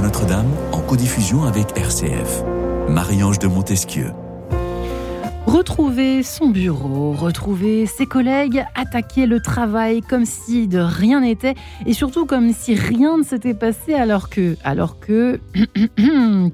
Notre-Dame en codiffusion avec RCF. Marie-Ange de Montesquieu. Retrouver son bureau, retrouver ses collègues, attaquer le travail comme si de rien n'était et surtout comme si rien ne s'était passé alors que, alors que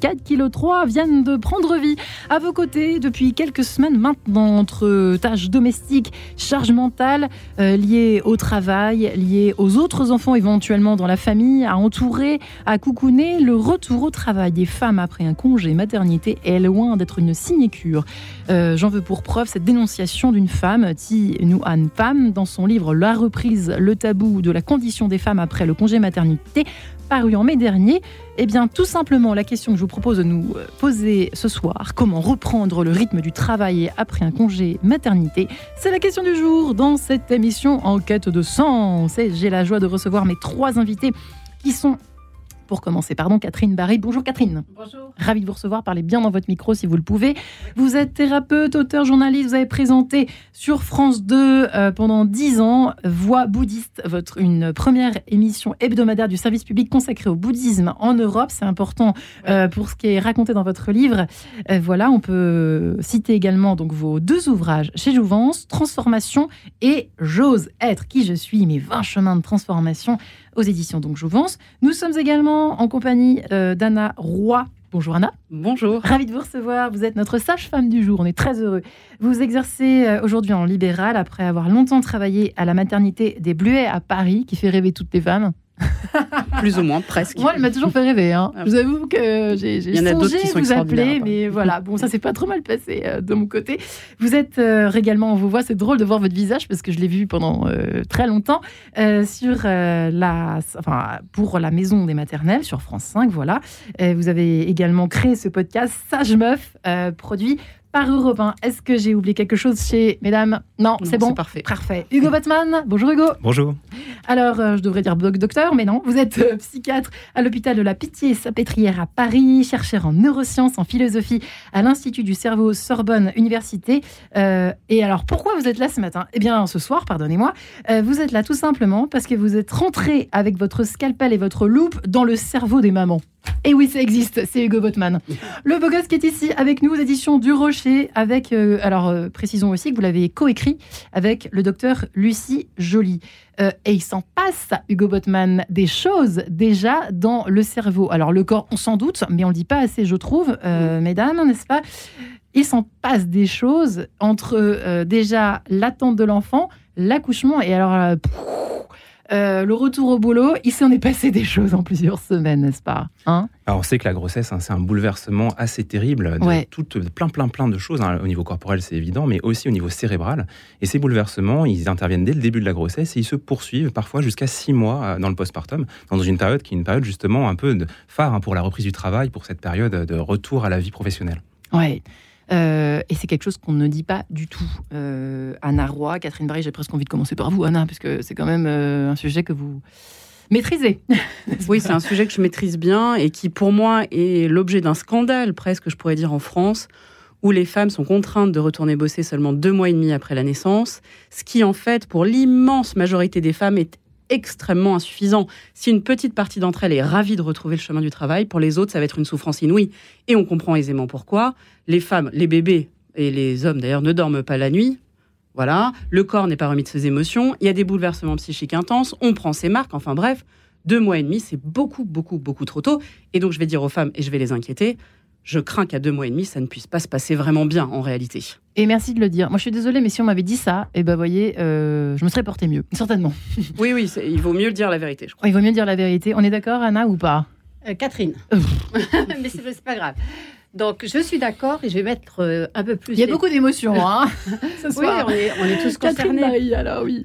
4 kg 3 viennent de prendre vie à vos côtés depuis quelques semaines maintenant entre tâches domestiques, charges mentales euh, liées au travail, liées aux autres enfants éventuellement dans la famille, à entourer, à coucouner, le retour au travail des femmes après un congé maternité est loin d'être une sinécure. Euh, J'en pour preuve cette dénonciation d'une femme, Thi Nguyen Pham, dans son livre La reprise, le tabou de la condition des femmes après le congé maternité, paru en mai dernier. Eh bien, tout simplement, la question que je vous propose de nous euh, poser ce soir, comment reprendre le rythme du travail après un congé maternité, c'est la question du jour dans cette émission En quête de sens. J'ai la joie de recevoir mes trois invités qui sont pour commencer, pardon, Catherine Barry. Bonjour Catherine. Bonjour. Ravi de vous recevoir. Parlez bien dans votre micro si vous le pouvez. Vous êtes thérapeute, auteur, journaliste. Vous avez présenté sur France 2 euh, pendant 10 ans Voix bouddhiste, votre, une première émission hebdomadaire du service public consacrée au bouddhisme en Europe. C'est important euh, pour ce qui est raconté dans votre livre. Euh, voilà, on peut citer également donc vos deux ouvrages chez Jouvence, Transformation et J'ose être qui je suis, mes 20 chemins de transformation aux éditions donc Jouvence. Nous sommes également en compagnie euh, d'Anna Roy. Bonjour Anna. Bonjour. Ravi de vous recevoir. Vous êtes notre sage-femme du jour. On est très heureux. Vous exercez euh, aujourd'hui en libéral après avoir longtemps travaillé à la maternité des Bluets à Paris, qui fait rêver toutes les femmes. Plus ou moins, presque. Moi, elle m'a toujours fait rêver. Hein. Ah. Je vous avoue que j'ai songé qui vous appeler, mais voilà. Bon, ça s'est pas trop mal passé euh, de mon côté. Vous êtes euh, également, on vous voit, c'est drôle de voir votre visage parce que je l'ai vu pendant euh, très longtemps euh, sur la, enfin, pour la maison des maternelles sur France 5. Voilà. Vous avez également créé ce podcast Sage Meuf, produit par Europe 1. Est-ce que j'ai oublié quelque chose chez mesdames Non, Non, c'est bon. c'est parfait. Parfait. Hugo Batman. Bonjour Hugo. Bonjour. Alors, euh, je devrais dire doc- docteur, mais non. Vous êtes euh, psychiatre à l'hôpital de la Pitié-Salpêtrière à Paris, chercheur en neurosciences, en philosophie à l'Institut du cerveau Sorbonne Université. Euh, et alors, pourquoi vous êtes là ce matin? Eh bien, ce soir, pardonnez-moi, euh, vous êtes là tout simplement parce que vous êtes rentré avec votre scalpel et votre loupe dans le cerveau des mamans. Et oui, ça existe, c'est Hugo Botman. Le beau gosse qui est ici avec nous aux éditions du Rocher, avec, euh, alors euh, précisons aussi que vous l'avez coécrit avec le docteur Lucie Joly. Euh, et il s'en passe, Hugo Botman, des choses déjà dans le cerveau. Alors le corps, on s'en doute, mais on ne le dit pas assez, je trouve, mesdames, n'est-ce pas? Il s'en passe des choses entre déjà l'attente de l'enfant, l'accouchement, et alors pff, euh, le retour au boulot, il s'en est passé des choses en plusieurs semaines, n'est-ce pas Hein? Alors on sait que la grossesse, hein, c'est un bouleversement assez terrible de Ouais. toutes- plein, plein, plein de choses. hein. Au niveau corporel, c'est évident, mais aussi au niveau cérébral. Et ces bouleversements, ils interviennent dès le début de la grossesse et ils se poursuivent parfois jusqu'à six mois euh, dans le postpartum, dans une période qui est une période justement un peu de phare hein, pour la reprise du travail, pour cette période de retour à la vie professionnelle. Ouais. Euh, et c'est quelque chose qu'on ne dit pas du tout. Euh, Anna Roy, Catherine Barry, j'ai presque envie de commencer par vous, Anna, parce que c'est quand même euh, un sujet que vous maîtrisez. Oui, c'est un sujet que je maîtrise bien et qui, pour moi, est l'objet d'un scandale, presque, je pourrais dire, en France, où les femmes sont contraintes de retourner bosser seulement deux mois et demi après la naissance, ce qui, en fait, pour l'immense majorité des femmes, est extrêmement insuffisant. Si une petite partie d'entre elles est ravie de retrouver le chemin du travail, pour les autres, ça va être une souffrance inouïe. Et on comprend aisément pourquoi. Les femmes, les bébés et les hommes, d'ailleurs, ne dorment pas la nuit. Voilà, le corps n'est pas remis de ses émotions, il y a des bouleversements psychiques intenses, on prend ses marques, enfin bref, deux mois et demi, c'est beaucoup, beaucoup, beaucoup trop tôt. Et donc je vais dire aux femmes, et je vais les inquiéter, je crains qu'à deux mois et demi, ça ne puisse pas se passer vraiment bien en réalité. Et merci de le dire. Moi, je suis désolée, mais si on m'avait dit ça, et ben, voyez, euh, je me serais porté mieux, certainement. Oui, oui, il vaut mieux le dire la vérité, je crois. Il vaut mieux dire la vérité. On est d'accord, Anna, ou pas? Euh, Catherine. Mais c'est pas grave. Donc, je suis d'accord et je vais mettre euh, un peu plus. Il y a les- beaucoup d'émotions, hein ce Oui, on est, on est tous concernés. Barry, alors oui.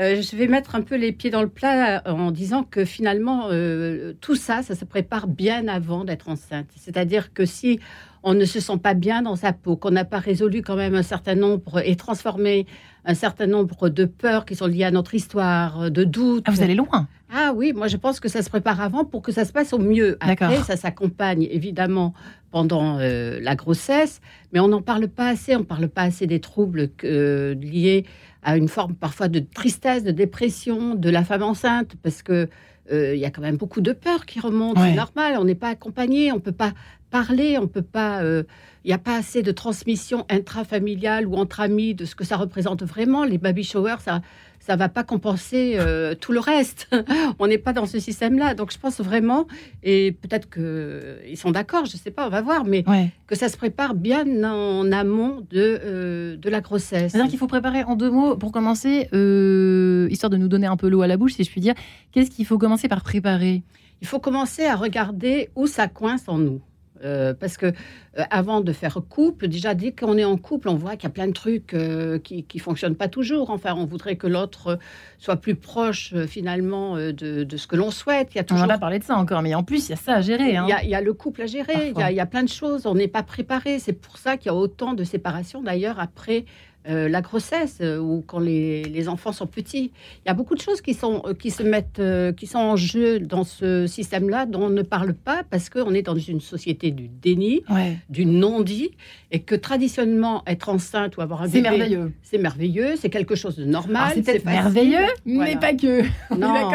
Euh, je vais mettre un peu les pieds dans le plat en disant que finalement, euh, tout ça, ça se prépare bien avant d'être enceinte. C'est-à-dire que si on ne se sent pas bien dans sa peau, qu'on n'a pas résolu quand même un certain nombre et transformé un certain nombre de peurs qui sont liées à notre histoire, de doutes. Ah, vous allez loin. Ah oui, moi je pense que ça se prépare avant pour que ça se passe au mieux. Après, ça s'accompagne évidemment pendant euh, la grossesse, mais on n'en parle pas assez. On ne parle pas assez des troubles euh, liés à une forme parfois de tristesse, de dépression de la femme enceinte, parce que euh, il y a quand même beaucoup de peur qui remonte. C'est normal, on n'est pas accompagné, on peut pas parler, on peut pas. Euh, il n'y a pas assez de transmission intrafamiliale ou entre amis de ce que ça représente vraiment. Les baby showers, ça, ça va pas compenser euh, tout le reste. on n'est pas dans ce système-là. Donc je pense vraiment, et peut-être qu'ils sont d'accord, je ne sais pas, on va voir, mais que ça se prépare bien en amont de, euh, de la grossesse. C'est-à-dire qu'il faut préparer en deux mots, pour commencer, euh, histoire de nous donner un peu l'eau à la bouche, si je puis dire, qu'est-ce qu'il faut commencer par préparer? Il faut commencer à regarder où ça coince en nous. Euh, parce que euh, avant de faire couple, déjà dès qu'on est en couple, on voit qu'il y a plein de trucs euh, qui ne fonctionnent pas toujours. Enfin, on voudrait que l'autre soit plus proche finalement de, ce que l'on souhaite. Il y a toujours... On va parler de ça encore, mais en plus, il y a ça à gérer. Hein. Il, y a, le couple à gérer, il y, a, il y, a, plein de choses. On n'est pas préparé. C'est pour ça qu'il y a autant de séparations d'ailleurs après euh, la grossesse euh, ou quand les, enfants sont petits. Il y a beaucoup de choses qui, sont, euh, qui se mettent, qui sont en jeu dans ce système-là dont on ne parle pas parce qu'on est dans une société du déni, du non-dit, et que traditionnellement, être enceinte ou avoir un bébé... C'est merveilleux. C'est merveilleux, c'est quelque chose de normal. C'est merveilleux, mais pas que. Non.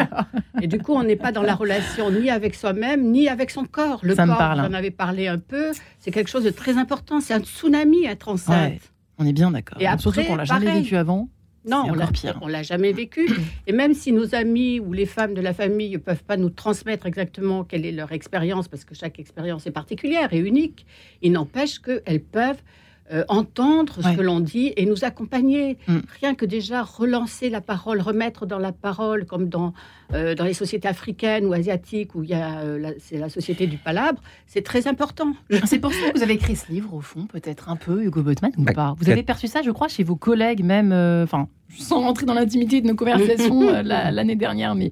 et du coup, on n'est pas dans la relation ni avec soi-même, ni avec son corps. Le Ça corps, j'en avais parlé un peu, c'est quelque chose de très important. C'est un tsunami, être enceinte. On est bien d'accord. Et après, Surtout qu'on l'a jamais vécu avant. Non, on l'a pire. On l'a jamais vécu. Et même si nos amis ou les femmes de la famille ne peuvent pas nous transmettre exactement quelle est leur expérience, parce que chaque expérience est particulière et unique, il n'empêche qu'elles peuvent euh, entendre ce que l'on dit et nous accompagner. Mm. Rien que déjà relancer la parole, remettre dans la parole, comme dans, euh, dans les sociétés africaines ou asiatiques où il y a euh, c'est la société du palabre, c'est très important. Ah, c'est pour ça que vous avez écrit ce livre au fond, peut-être un peu, Hugo Botman, ou bah, pas? Vous avez perçu ça, je crois, chez vos collègues même, enfin, sans rentrer dans l'intimité de nos conversations l'année dernière, mais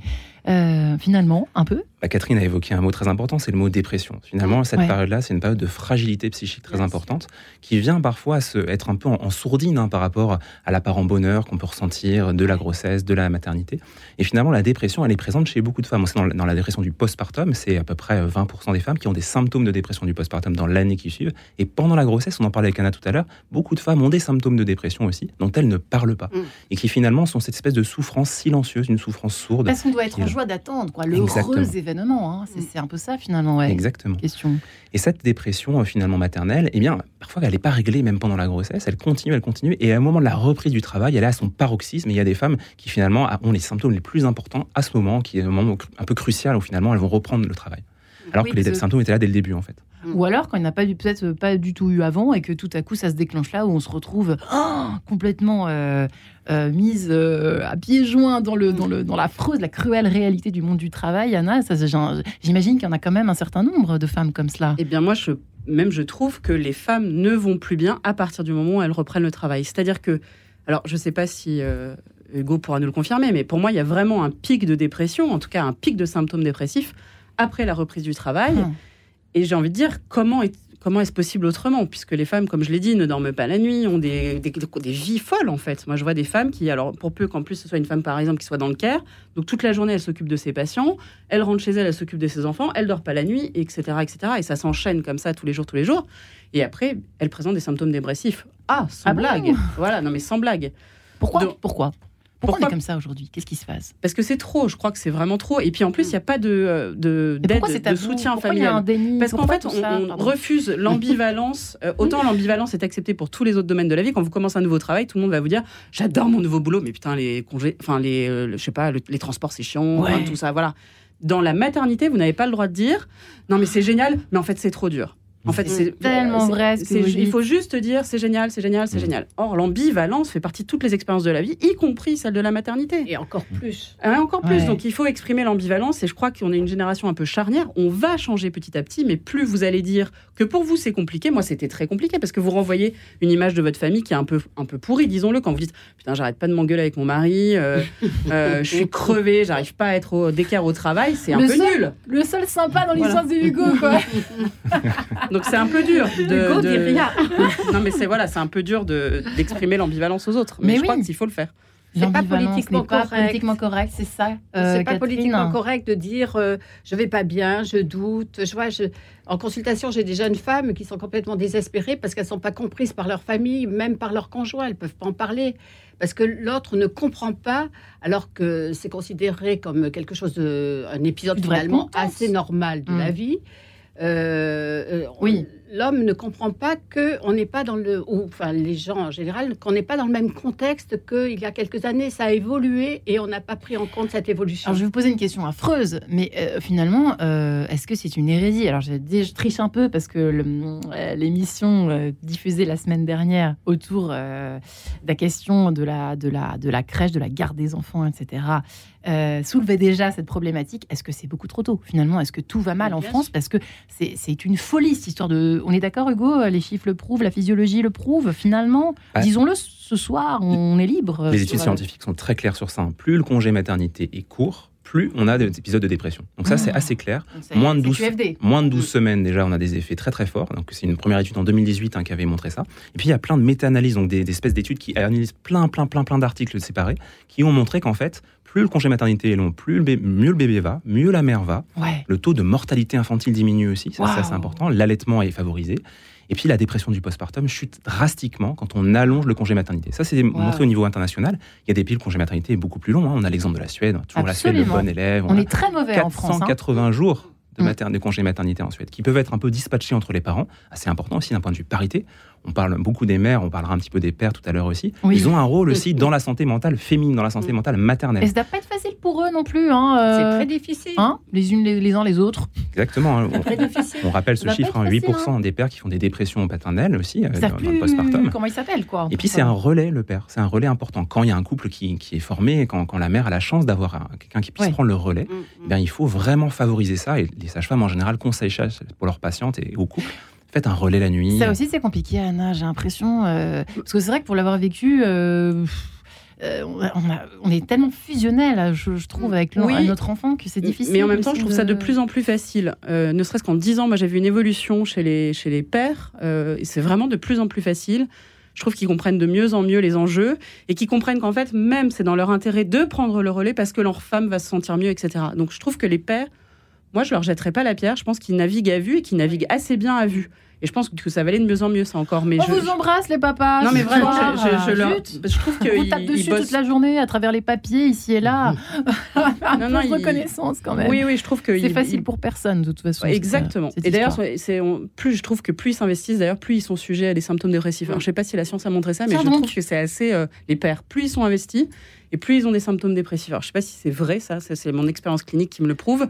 finalement, un peu bah, Catherine a évoqué un mot très important, c'est le mot dépression. Finalement, cette période-là, c'est une période de fragilité psychique très importante qui vient parfois se, être un peu en, sourdine hein, par rapport à l'apparent bonheur qu'on peut ressentir de la grossesse, de la maternité. Et finalement, la dépression, elle est présente chez beaucoup de femmes. Dans, dans la dépression du postpartum, c'est à peu près 20% des femmes qui ont des symptômes de dépression du postpartum dans l'année qui suit. Et pendant la grossesse, on en parlait avec Anna tout à l'heure, beaucoup de femmes ont des symptômes de dépression aussi, dont elles ne parlent pas. Mm. Et qui finalement sont cette espèce de souffrance silencieuse, une souffrance sourde. Parce qu'on doit être en joie d'attendre, quoi, le heureux événement. Hein. Mm. C'est un peu ça finalement. Ouais. Exactement. Question. Et cette dépression euh, finalement maternelle, eh bien, parfois elle n'est pas réglée même pendant la grossesse. Elle continue, elle continue. Et à un moment de la reprise du travail, elle est à son paroxysme. Et il y a des femmes qui finalement ont les symptômes les plus importants à ce moment, qui est un moment un peu crucial où finalement elles vont reprendre le travail. Alors que les symptômes étaient là dès le début en fait. Ou alors quand il n'a pas peut-être pas du tout eu avant et que tout à coup ça se déclenche là où on se retrouve oh, complètement euh, euh, mise euh, à pieds joints dans, le, dans, le, dans l'affreuse, la cruelle réalité du monde du travail, Anna, j'imagine qu'il y en a quand même un certain nombre de femmes comme cela. Eh bien moi, je, même je trouve que les femmes ne vont plus bien à partir du moment où elles reprennent le travail. C'est-à-dire que, alors je ne sais pas si... Hugo pourra nous le confirmer, mais pour moi, il y a vraiment un pic de dépression, en tout cas un pic de symptômes dépressifs après la reprise du travail. Hum. Et j'ai envie de dire, comment est, comment est-ce possible autrement Puisque les femmes, comme je l'ai dit, ne dorment pas la nuit, ont des, des, des, vies folles en fait. Moi, je vois des femmes qui, alors pour peu qu'en plus ce soit une femme par exemple qui soit dans le care, donc toute la journée elle s'occupe de ses patients, elle rentre chez elle, elle s'occupe de ses enfants, elle dort pas la nuit, etc., etc. Et ça s'enchaîne comme ça tous les jours, tous les jours. Et après, elle présente des symptômes dépressif. Ah, sans ah blague. voilà, non mais sans blague. Pourquoi? Pourquoi? Pourquoi, on est comme ça aujourd'hui? Qu'est-ce qui se passe? Parce que c'est trop, je crois que c'est vraiment trop. Et puis en plus, il n'y a pas de, euh, de d'aide, de soutien familial. Parce qu'en fait, on, refuse l'ambivalence. Euh, autant l'ambivalence est acceptée pour tous les autres domaines de la vie. Quand vous commencez un nouveau travail, tout le monde va vous dire J'adore mon nouveau boulot, mais putain, les congés, enfin, les, euh, je sais pas, les transports, c'est chiant, tout ça, voilà. Dans la maternité, vous n'avez pas le droit de dire Non, mais c'est génial, mais en fait, c'est trop dur. En fait, c'est tellement vrai. il faut juste dire c'est génial, c'est génial, c'est mm. génial. Or, l'ambivalence fait partie de toutes les expériences de la vie, y compris celle de la maternité. Et encore plus. Ah, encore plus. Donc, il faut exprimer l'ambivalence. Et je crois qu'on est une génération un peu charnière. On va changer petit à petit, mais plus vous allez dire que pour vous c'est compliqué. Moi, c'était très compliqué parce que vous renvoyez une image de votre famille qui est un peu, un peu pourrie, disons-le, quand vous dites putain, j'arrête pas de m'engueuler avec mon mari, euh, euh, je suis crevé, j'arrive pas à être au, d'équerre au travail, c'est un peu nul. Le seul sympa dans l'histoire de Hugo, quoi. Donc, c'est un peu dur. De, non, mais c'est voilà, c'est un peu dur de, d'exprimer l'ambivalence aux autres. Mais, je crois qu'il faut le faire. c'est pas politiquement n'est pas correct. politiquement correct, c'est ça. euh, c'est pas Catherine politiquement correct de dire euh, je vais pas bien, je doute. Je vois, je... en consultation, j'ai des jeunes femmes qui sont complètement désespérées parce qu'elles sont pas comprises par leur famille, même par leur conjoint. Elles peuvent pas en parler parce que l'autre ne comprend pas, alors que c'est considéré comme quelque chose de un épisode finalement assez normal de la vie. Euh, euh, Oui. L'homme ne comprend pas que on n'est pas dans le, ou enfin les gens en général, qu'on n'est pas dans le même contexte qu'il y a quelques années. Ça a évolué et on n'a pas pris en compte cette évolution. Alors, je vais vous poser une question affreuse, mais euh, finalement, euh, est-ce que c'est une hérésie? Alors, je, je triche un peu parce que euh, l'émission euh, diffusée la semaine dernière autour de la question de la, de, la, de la crèche, de la garde des enfants, etc., euh, soulevait déjà cette problématique. Est-ce que c'est beaucoup trop tôt? Finalement, est-ce que tout va mal en France? Parce que c'est une folie, cette histoire de... On est d'accord, Hugo Les chiffres le prouvent, la physiologie le prouve. Finalement, disons-le, ce soir, on est libre. Les études scientifiques sont très claires sur ça. hein. Plus le congé maternité est court, plus on a des épisodes de dépression. Donc ça, c'est Ah. assez clair. Donc, c'est- Moins de c'est 12 QFD. Moins de 12 Mm. semaines, déjà, on a des effets très très forts. Donc, c'est une première étude en 2018 hein, qui avait montré ça. Et puis, il y a plein de méta-analyses, donc des, des espèces d'études qui analysent plein, plein, plein, plein d'articles séparés, qui ont montré qu'en fait, plus le congé maternité est long, plus le mieux le bébé va, mieux la mère va. Ouais. Le taux de mortalité infantile diminue aussi, ça, ça, c'est Waouh. important. L'allaitement est favorisé. Et puis la dépression du postpartum chute drastiquement quand on allonge le congé maternité. Ça, c'est montré au niveau international. Il y a des pays, le congé maternité est beaucoup plus long. hein. On a l'exemple de la Suède, toujours la Suède, le bon élève. On est très mauvais en France. hein. 480 jours de, Mm. mater- de congé maternité en Suède, qui peuvent être un peu dispatchés entre les parents. Assez important aussi d'un point de vue parité. On parle beaucoup des mères, on parlera un petit peu des pères tout à l'heure aussi. Oui. Ils ont un rôle aussi dans la santé mentale féminine, dans la santé Mm. mentale maternelle. Et ça doit pas être facile pour eux non plus. Hein, euh, C'est très difficile. hein, les unes les, les uns les autres. Exactement. hein. très difficile. On, rappelle ce chiffre, être hein, facile, 8% des pères qui font des dépressions paternelles aussi euh, dans, le postpartum. comment ils s'appellent quoi. Et puis c'est un relais, le père. C'est un relais important. Quand il y a un couple qui, qui est formé, quand, quand la mère a la chance d'avoir un- quelqu'un qui puisse Ouais. prendre le relais, Mm, mm. eh bien, il faut vraiment favoriser ça. Et les sages-femmes, en général, conseillent ça pour leurs patientes et au couple. Faites un relais la nuit. Ça aussi c'est compliqué Anna, j'ai l'impression. euh, parce que c'est vrai que pour l'avoir vécu. euh, euh, on, a- est tellement fusionnel, je, je trouve, avec Oui. notre enfant que c'est difficile. Mais en même temps, je trouve ça de plus en plus facile. Euh, ne serait-ce qu'en 10 ans, moi j'ai vu une évolution chez les, chez les pères. euh, et c'est vraiment de plus en plus facile. Je trouve qu'ils comprennent de mieux en mieux les enjeux et qu'ils comprennent qu'en fait, même c'est dans leur intérêt de prendre le relais parce que leur femme va se sentir mieux, etc. Donc je trouve que les pères, moi je leur jetterai pas la pierre. Je pense qu'ils naviguent à vue et qu'ils naviguent assez bien à vue. Et je pense que ça va aller de mieux en mieux, ça encore. Mais On je, vous embrasse les papas. non mais vraiment, je, je- je leur- Zut. je trouve On vous qu'ils tape dessus bossent. toute la journée à travers les papiers ici et là. Un Non, non, peu de il- reconnaissance quand même. Oui, oui, je trouve que c'est facile pour personne de toute façon. Cette- Exactement. cette Et d'ailleurs, c'est- on- plus je trouve que plus ils s'investissent, d'ailleurs, plus ils sont sujets à des symptômes dépressifs. Alors, je sais pas si la science a montré ça, mais Tiens je donc. trouve que c'est assez euh, les pères. Plus ils sont investis, et plus ils ont des symptômes dépressifs. Alors, je sais pas si c'est vrai, ça, ça, c'est mon expérience clinique qui me le prouve.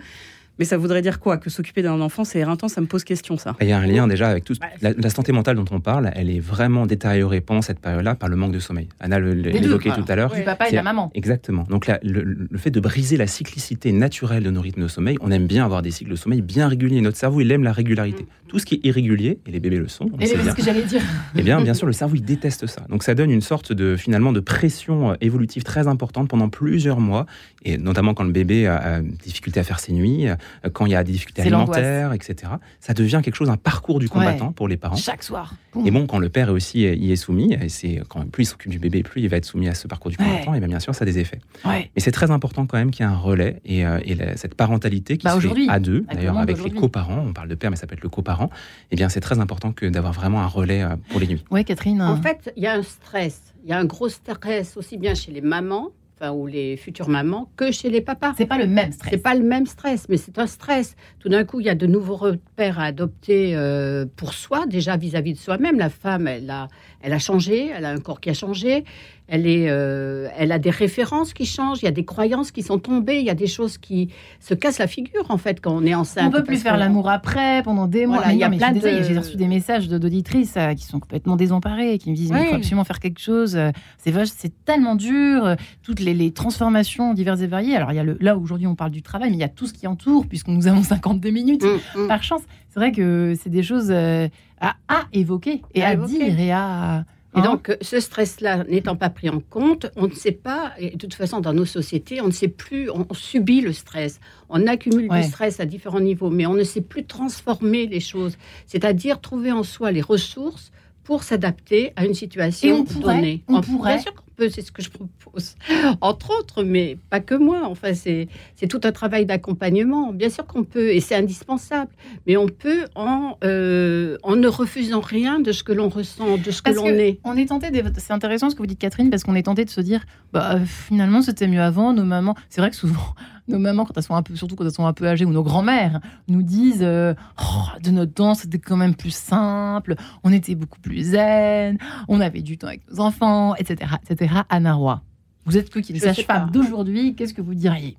Mais ça voudrait dire quoi? Que s'occuper d'un enfant, c'est éreintant, ça me pose question, ça. Il y a un lien déjà avec tout. La, la santé mentale dont on parle, elle est vraiment détériorée pendant cette période-là par le manque de sommeil. Anna l'évoquait tout à l'heure. Du papa et de la maman. Exactement. Donc là, le, le fait de briser la cyclicité naturelle de nos rythmes de sommeil, on aime bien avoir des cycles de sommeil bien réguliers. Notre cerveau, il aime la régularité. Tout ce qui est irrégulier, et les bébés le sont, on Et sait c'est bien, ce que j'allais dire. eh bien, bien sûr, le cerveau, il déteste ça. Donc, ça donne une sorte de, finalement, de pression euh, évolutive très importante pendant plusieurs mois, et notamment quand le bébé a, a des difficultés à faire ses nuits, quand il y a des difficultés alimentaires, etc. Ça devient quelque chose, un parcours du combattant pour les parents. Chaque soir. Et bon, quand le père est aussi y est soumis, et c'est quand plus il s'occupe du bébé, plus il va être soumis à ce parcours du Ouais. combattant, et bien, bien sûr, ça a des effets. Ouais. Mais c'est très important quand même qu'il y ait un relais et, euh, et la- cette parentalité qui Bah, se fait aujourd'hui, à deux, d'ailleurs avec les coparents, on parle de père mais ça peut être le coparent, et bien c'est très important que d'avoir vraiment un relais euh, pour les nuits. Ouais, Catherine. En fait, il y a un stress. Il y a un gros stress aussi bien chez les mamans, enfin, ou les futures mamans, que chez les papas. c'est pas le même stress. C'est pas le même stress, mais c'est un stress. Tout d'un coup, il y a de nouveaux repères à adopter euh, pour soi, déjà vis-à-vis de soi-même. La femme, elle a, elle a changé, elle a un corps qui a changé, elle, est, euh, elle a des références qui changent, il y a des croyances qui sont tombées, il y a des choses qui se cassent la figure, en fait, quand on est enceinte. On peut plus faire l'amour après, pendant des mois. Voilà, il y a plein de- J'ai reçu des messages de- d'auditrices euh, qui sont complètement désemparées, qui me disent mais il faut Oui. absolument faire quelque chose. euh, C'est c'est tellement dur. Toutes les, les transformations diverses et variées. Alors il y a le, là aujourd'hui on parle du travail, mais il y a tout ce qui entoure puisque nous avons 52 minutes. Mm, mm. Par chance, c'est vrai que c'est des choses euh, à, à évoquer et À à, évoquer. dire et à. Et hein. donc, euh, ce stress-là n'étant pas pris en compte, on ne sait pas, et de toute façon, dans nos sociétés, on ne sait plus, on subit le stress. On accumule Ouais. du stress à différents niveaux, mais on ne sait plus transformer les choses. C'est-à-dire trouver en soi les ressources pour s'adapter à une situation Et on pourrait, donnée. on Bien pourrait. Peu, c'est ce que je propose, entre autres, mais pas que moi. Enfin, c'est tout un travail d'accompagnement. Bien sûr qu'on peut, et c'est indispensable, mais on peut en, euh, en ne refusant rien de ce que l'on ressent, de ce que l'on est. On est tenté, c'est intéressant ce que vous dites, Catherine, parce qu'on est tenté de se dire, bah, finalement, c'était mieux avant, nos mamans. C'est vrai que souvent, nos mamans, quand elles sont un peu, surtout quand elles sont un peu âgées, ou nos grands-mères, nous disent euh, oh, de notre temps, c'était quand même plus simple, on était beaucoup plus zen, on avait du temps avec nos enfants, etc., etc. Anna Roy, vous êtes que qui sage-femme d'aujourd'hui, qu'est-ce que vous diriez?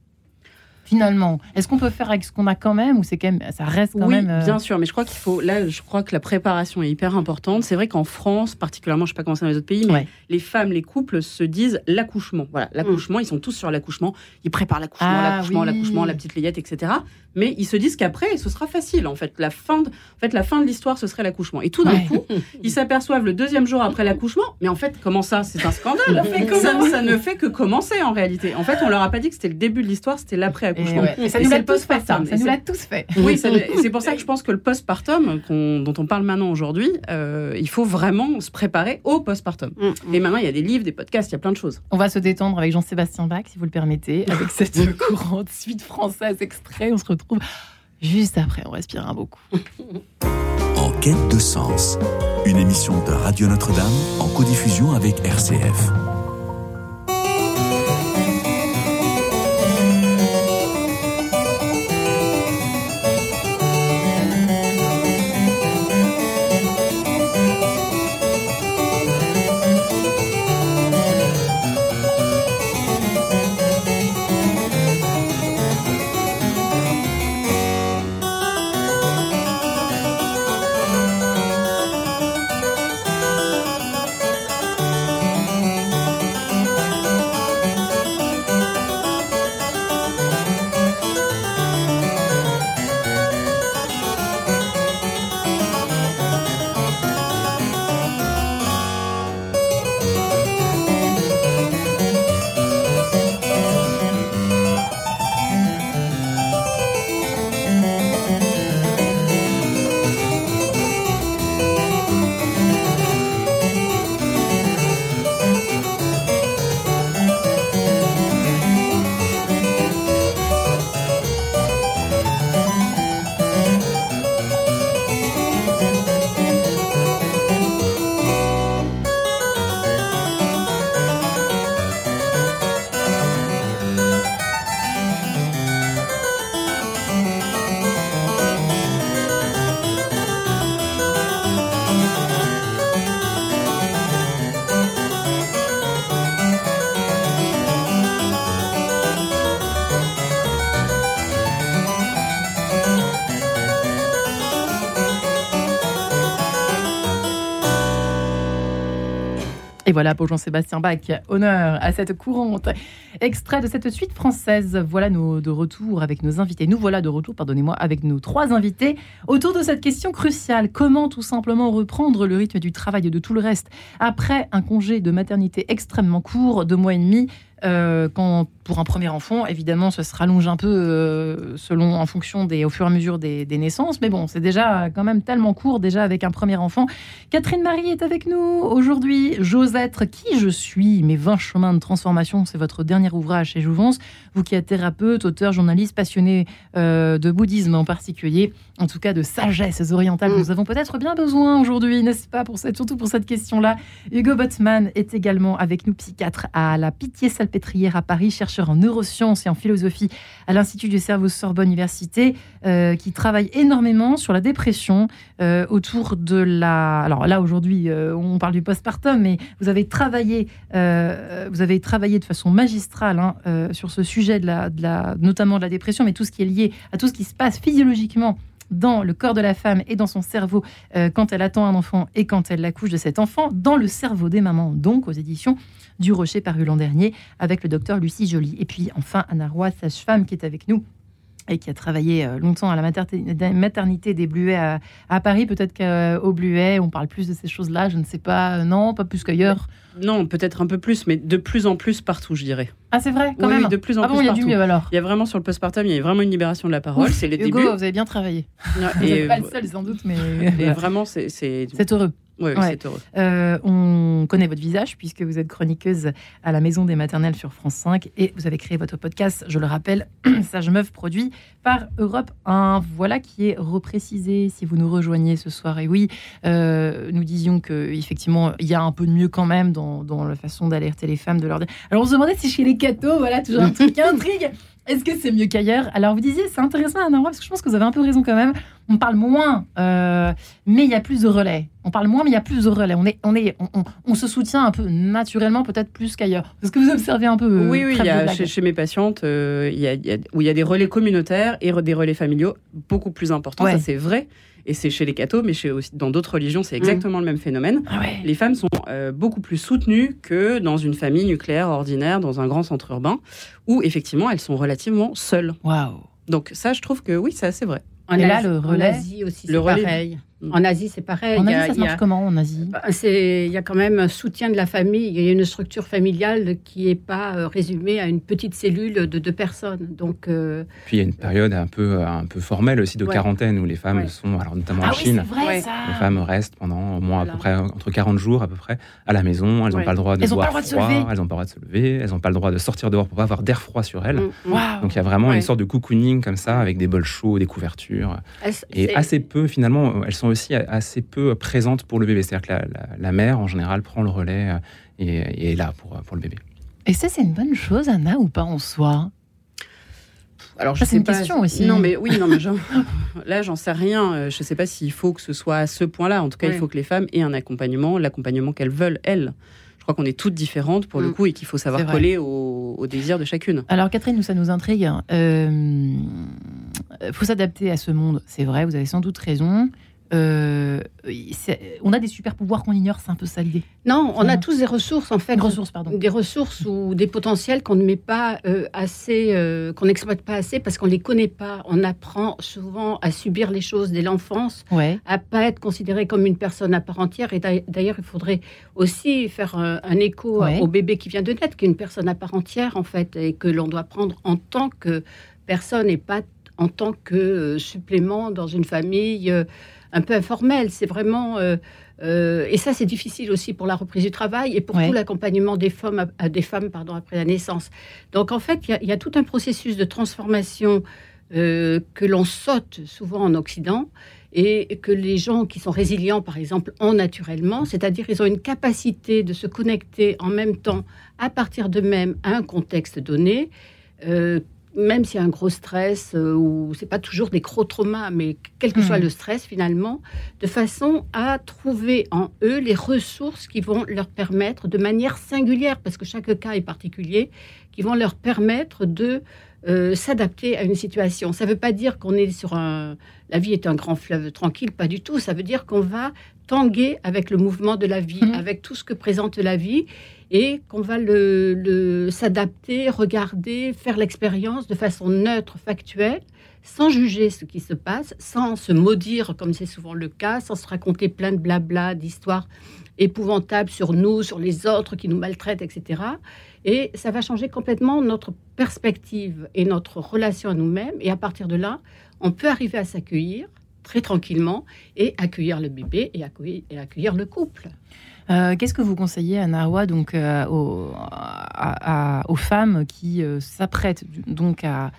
Finalement Est-ce qu'on peut faire avec ce qu'on a quand même ou c'est quand même ça reste quand même Oui, euh, bien sûr, mais je crois qu'il faut là je crois que la préparation est hyper importante. C'est vrai qu'en France particulièrement, je sais pas comment c'est dans les autres pays, mais les femmes, les couples se disent l'accouchement. Voilà, l'accouchement, ils sont tous sur l'accouchement, ils préparent l'accouchement, ah l'accouchement, l'accouchement, la petite layette, etc. Mais ils se disent qu'après ce sera facile en fait. La fin de, en fait la fin de l'histoire ce serait l'accouchement. Et tout d'un coup, ils s'aperçoivent le deuxième jour après l'accouchement, mais en fait comment ça C'est un scandale. ça, ça, ne fait que commencer en réalité. En fait, on leur a pas dit que c'était le début de l'histoire, c'était l'après et ça nous l'a tous fait, ça. nous l'a tous fait. Oui, c'est pour ça que je pense que le postpartum, dont on parle maintenant aujourd'hui, euh, il faut vraiment se préparer au postpartum. Mm. Et maintenant, il y a des livres, des podcasts, il y a plein de choses. On va se détendre avec Jean-Sébastien Bach, si vous le permettez, avec cette courante suite française extrait. On se retrouve juste après. On respire un beaucoup. En quête de sens, une émission de Radio Notre-Dame en codiffusion avec RCF. Et voilà pour Jean-Sébastien Bach, honneur à cette courante. Extrait de cette suite française. Voilà nous de retour avec nos invités. Nous voilà de retour, pardonnez-moi, avec nos trois invités autour de cette question cruciale. Comment tout simplement reprendre le rythme du travail et de tout le reste après un congé de maternité extrêmement court, deux mois et demi euh, quand pour un premier enfant, évidemment, ça se rallonge un peu euh, selon, en fonction des, au fur et à mesure des, naissances. Mais bon, c'est déjà quand même tellement court déjà avec un premier enfant. Catherine Marie est avec nous aujourd'hui. J'ose être qui je suis. Mes 20 chemins de transformation, c'est votre dernier ouvrage chez Jouvence. Vous qui êtes thérapeute, auteur, journaliste, passionné euh, de bouddhisme en particulier, en tout cas de sagesse orientale. Mm. Nous avons peut-être bien besoin aujourd'hui, n'est-ce pas, pour cette, surtout pour cette question-là. Hugo Botman est également avec nous, psychiatre à la Pitié Salpêtrière Pétrière à Paris, chercheur en neurosciences et en philosophie à l'Institut du cerveau Sorbonne Université, euh, qui travaille énormément sur la dépression euh, autour de la. Alors là aujourd'hui, euh, on parle du postpartum, mais vous avez travaillé, vous avez travaillé de façon magistrale hein, sur ce sujet de la, notamment de la dépression, mais tout ce qui est lié à tout ce qui se passe physiologiquement dans le corps de la femme et dans son cerveau quand elle attend un enfant et quand elle l'accouche de cet enfant, dans le cerveau des mamans, donc aux éditions du Rocher paru l'an dernier avec le docteur Lucie Joly. Et puis enfin Anna Roy, sage-femme qui est avec nous et qui a travaillé euh, longtemps à la maternité des Bluets à, Paris. Peut-être qu'au Bluet, on parle plus de ces choses-là, je ne sais pas. Non, pas plus qu'ailleurs. Non, peut-être un peu plus, mais de plus en plus partout, je dirais. Ah, c'est vrai, quand même. de plus en ah plus. il y a du mieux alors. Il y a vraiment sur le postpartum, il y a vraiment une libération de la parole. C'est les Hugo, débuts. vous avez bien travaillé. vous n'êtes pas le seul, sans doute, mais. Et vraiment, c'est. C'est heureux. Oui, Ouais. c'est heureux. Euh, on connaît votre visage puisque vous êtes chroniqueuse à la Maison des Maternelles sur France 5 et vous avez créé votre podcast, je le rappelle, Sage Meuf, produit par Europe 1. Voilà qui est reprécisé si vous nous rejoignez ce soir. Et oui, euh, nous disions que effectivement il y a un peu de mieux quand même dans, dans la façon d'alerter les femmes de leur dire. Alors on se demandait si chez les cathos, voilà, toujours un truc qui intrigue. Est-ce que c'est mieux qu'ailleurs? Alors vous disiez, c'est intéressant Anna Roy, parce que je pense que vous avez un peu raison quand même. On parle moins, euh, mais il y a plus de relais. On parle moins, mais il y a plus de relais. On, est, on, est, on, on- on se soutient un peu naturellement, peut-être plus qu'ailleurs. Est-ce que vous observez un peu euh, Oui, oui, y a, chez, chez mes patientes, euh, il y a, il y a- où il y a des relais communautaires et des relais familiaux beaucoup plus importants. Ouais. Ça, c'est vrai. Et c'est chez les cathos, mais chez aussi, dans d'autres religions, c'est exactement le même phénomène. Ah ouais. Les femmes sont euh, beaucoup plus soutenues que dans une famille nucléaire ordinaire, dans un grand centre urbain, où effectivement, elles sont relativement seules. Waouh. Donc ça, je trouve que oui, c'est assez vrai. En Et là, le relais aussi, Le c'est relais. pareil. Mm. En Asie, c'est pareil. En a- Asie, ça a- marche comment en Asie? Bah, c'est- Il y a quand même un soutien de la famille, il y a une structure familiale qui n'est pas euh, résumée à une petite cellule de deux personnes. Donc, euh, Puis il y a une période un peu, un peu formelle aussi de Ouais. quarantaine où les femmes Ouais. sont, alors notamment Ah en oui, Chine, vrai Ouais. ça. les femmes restent pendant au moins Voilà. à peu près entre 40 jours à peu près à la maison. Elles n'ont Ouais. pas le droit de Elles boire pas le droit de se froid, lever. elles n'ont pas le droit de se lever, elles n'ont pas le droit de sortir dehors pour pas avoir d'air froid sur elles. mm, mm. Donc il y a vraiment Ouais. une sorte de cocooning comme ça avec des bols chauds, des couvertures. Et assez peu, finalement, elles sont aussi assez peu présentes pour le bébé. C'est-à-dire que la, la- la mère, en général, prend le relais euh, et, et est là pour, pour le bébé. Et ça, c'est une bonne chose, Anna, ou pas en soi? Alors, je Ça, c'est sais une pas- question aussi. Non, mais oui, non, mais j'en- là, j'en sais rien. Euh, Je ne sais pas s'il faut que ce soit à ce point-là. En tout cas, il faut que les femmes aient un accompagnement, l'accompagnement qu'elles veulent, elles. Je crois qu'on est toutes différentes pour le Mm. coup et qu'il faut savoir coller au, au désir de chacune. Alors Catherine, nous ça nous intrigue. Il faut s'adapter à ce monde, c'est vrai, vous avez sans doute raison. Euh, on a des super pouvoirs qu'on ignore, c'est un peu ça l'idée. Non, on a tous des ressources, en fait. Une ressource, pardon. Des ressources ou des potentiels qu'on ne met pas euh, assez, euh, qu'on n'exploite pas assez parce qu'on ne les connaît pas. On apprend souvent à subir les choses dès l'enfance, Ouais. à pas être considéré comme une personne à part entière. Et d'ailleurs, il faudrait aussi faire un, un écho Ouais. au bébé qui vient de naître, qui est une personne à part entière, en fait, et que l'on doit prendre en tant que personne et pas en tant que supplément dans une famille un peu informelle. C'est vraiment... euh, euh, et ça, c'est difficile aussi pour la reprise du travail et pour Ouais. tout l'accompagnement des femmes, à- des femmes pardon, après la naissance. Donc, en fait, il y a- il y, a tout un processus de transformation euh, que l'on saute souvent en Occident et que les gens qui sont résilients, par exemple, ont naturellement, c'est-à-dire ils ont une capacité de se connecter en même temps à partir d'eux-mêmes à un contexte donné. euh, même s'il y a un gros stress euh, ou c'est pas toujours des gros traumas, mais quel que soit le stress finalement, de façon à trouver en eux les ressources qui vont leur permettre, de manière singulière, parce que chaque cas est particulier, qui vont leur permettre de euh, s'adapter à une situation. Ça ne veut pas dire qu'on est sur un... La vie est un grand fleuve tranquille, pas du tout. Ça veut dire qu'on va tanguer avec le mouvement de la vie, Mhm. avec tout ce que présente la vie, et qu'on va le, s'adapter, regarder, faire l'expérience de façon neutre, factuelle, sans juger ce qui se passe, sans se maudire comme c'est souvent le cas, sans se raconter plein de blabla, d'histoires épouvantables sur nous, sur les autres qui nous maltraitent, etc. Et ça va changer complètement notre perspective et notre relation à nous-mêmes. Et à partir de là, on peut arriver à s'accueillir très tranquillement et accueillir le bébé et accueillir le couple. Euh, Qu'est-ce que vous conseillez à Narwa, donc euh, aux, à- à- aux femmes qui euh, s'apprêtent donc à,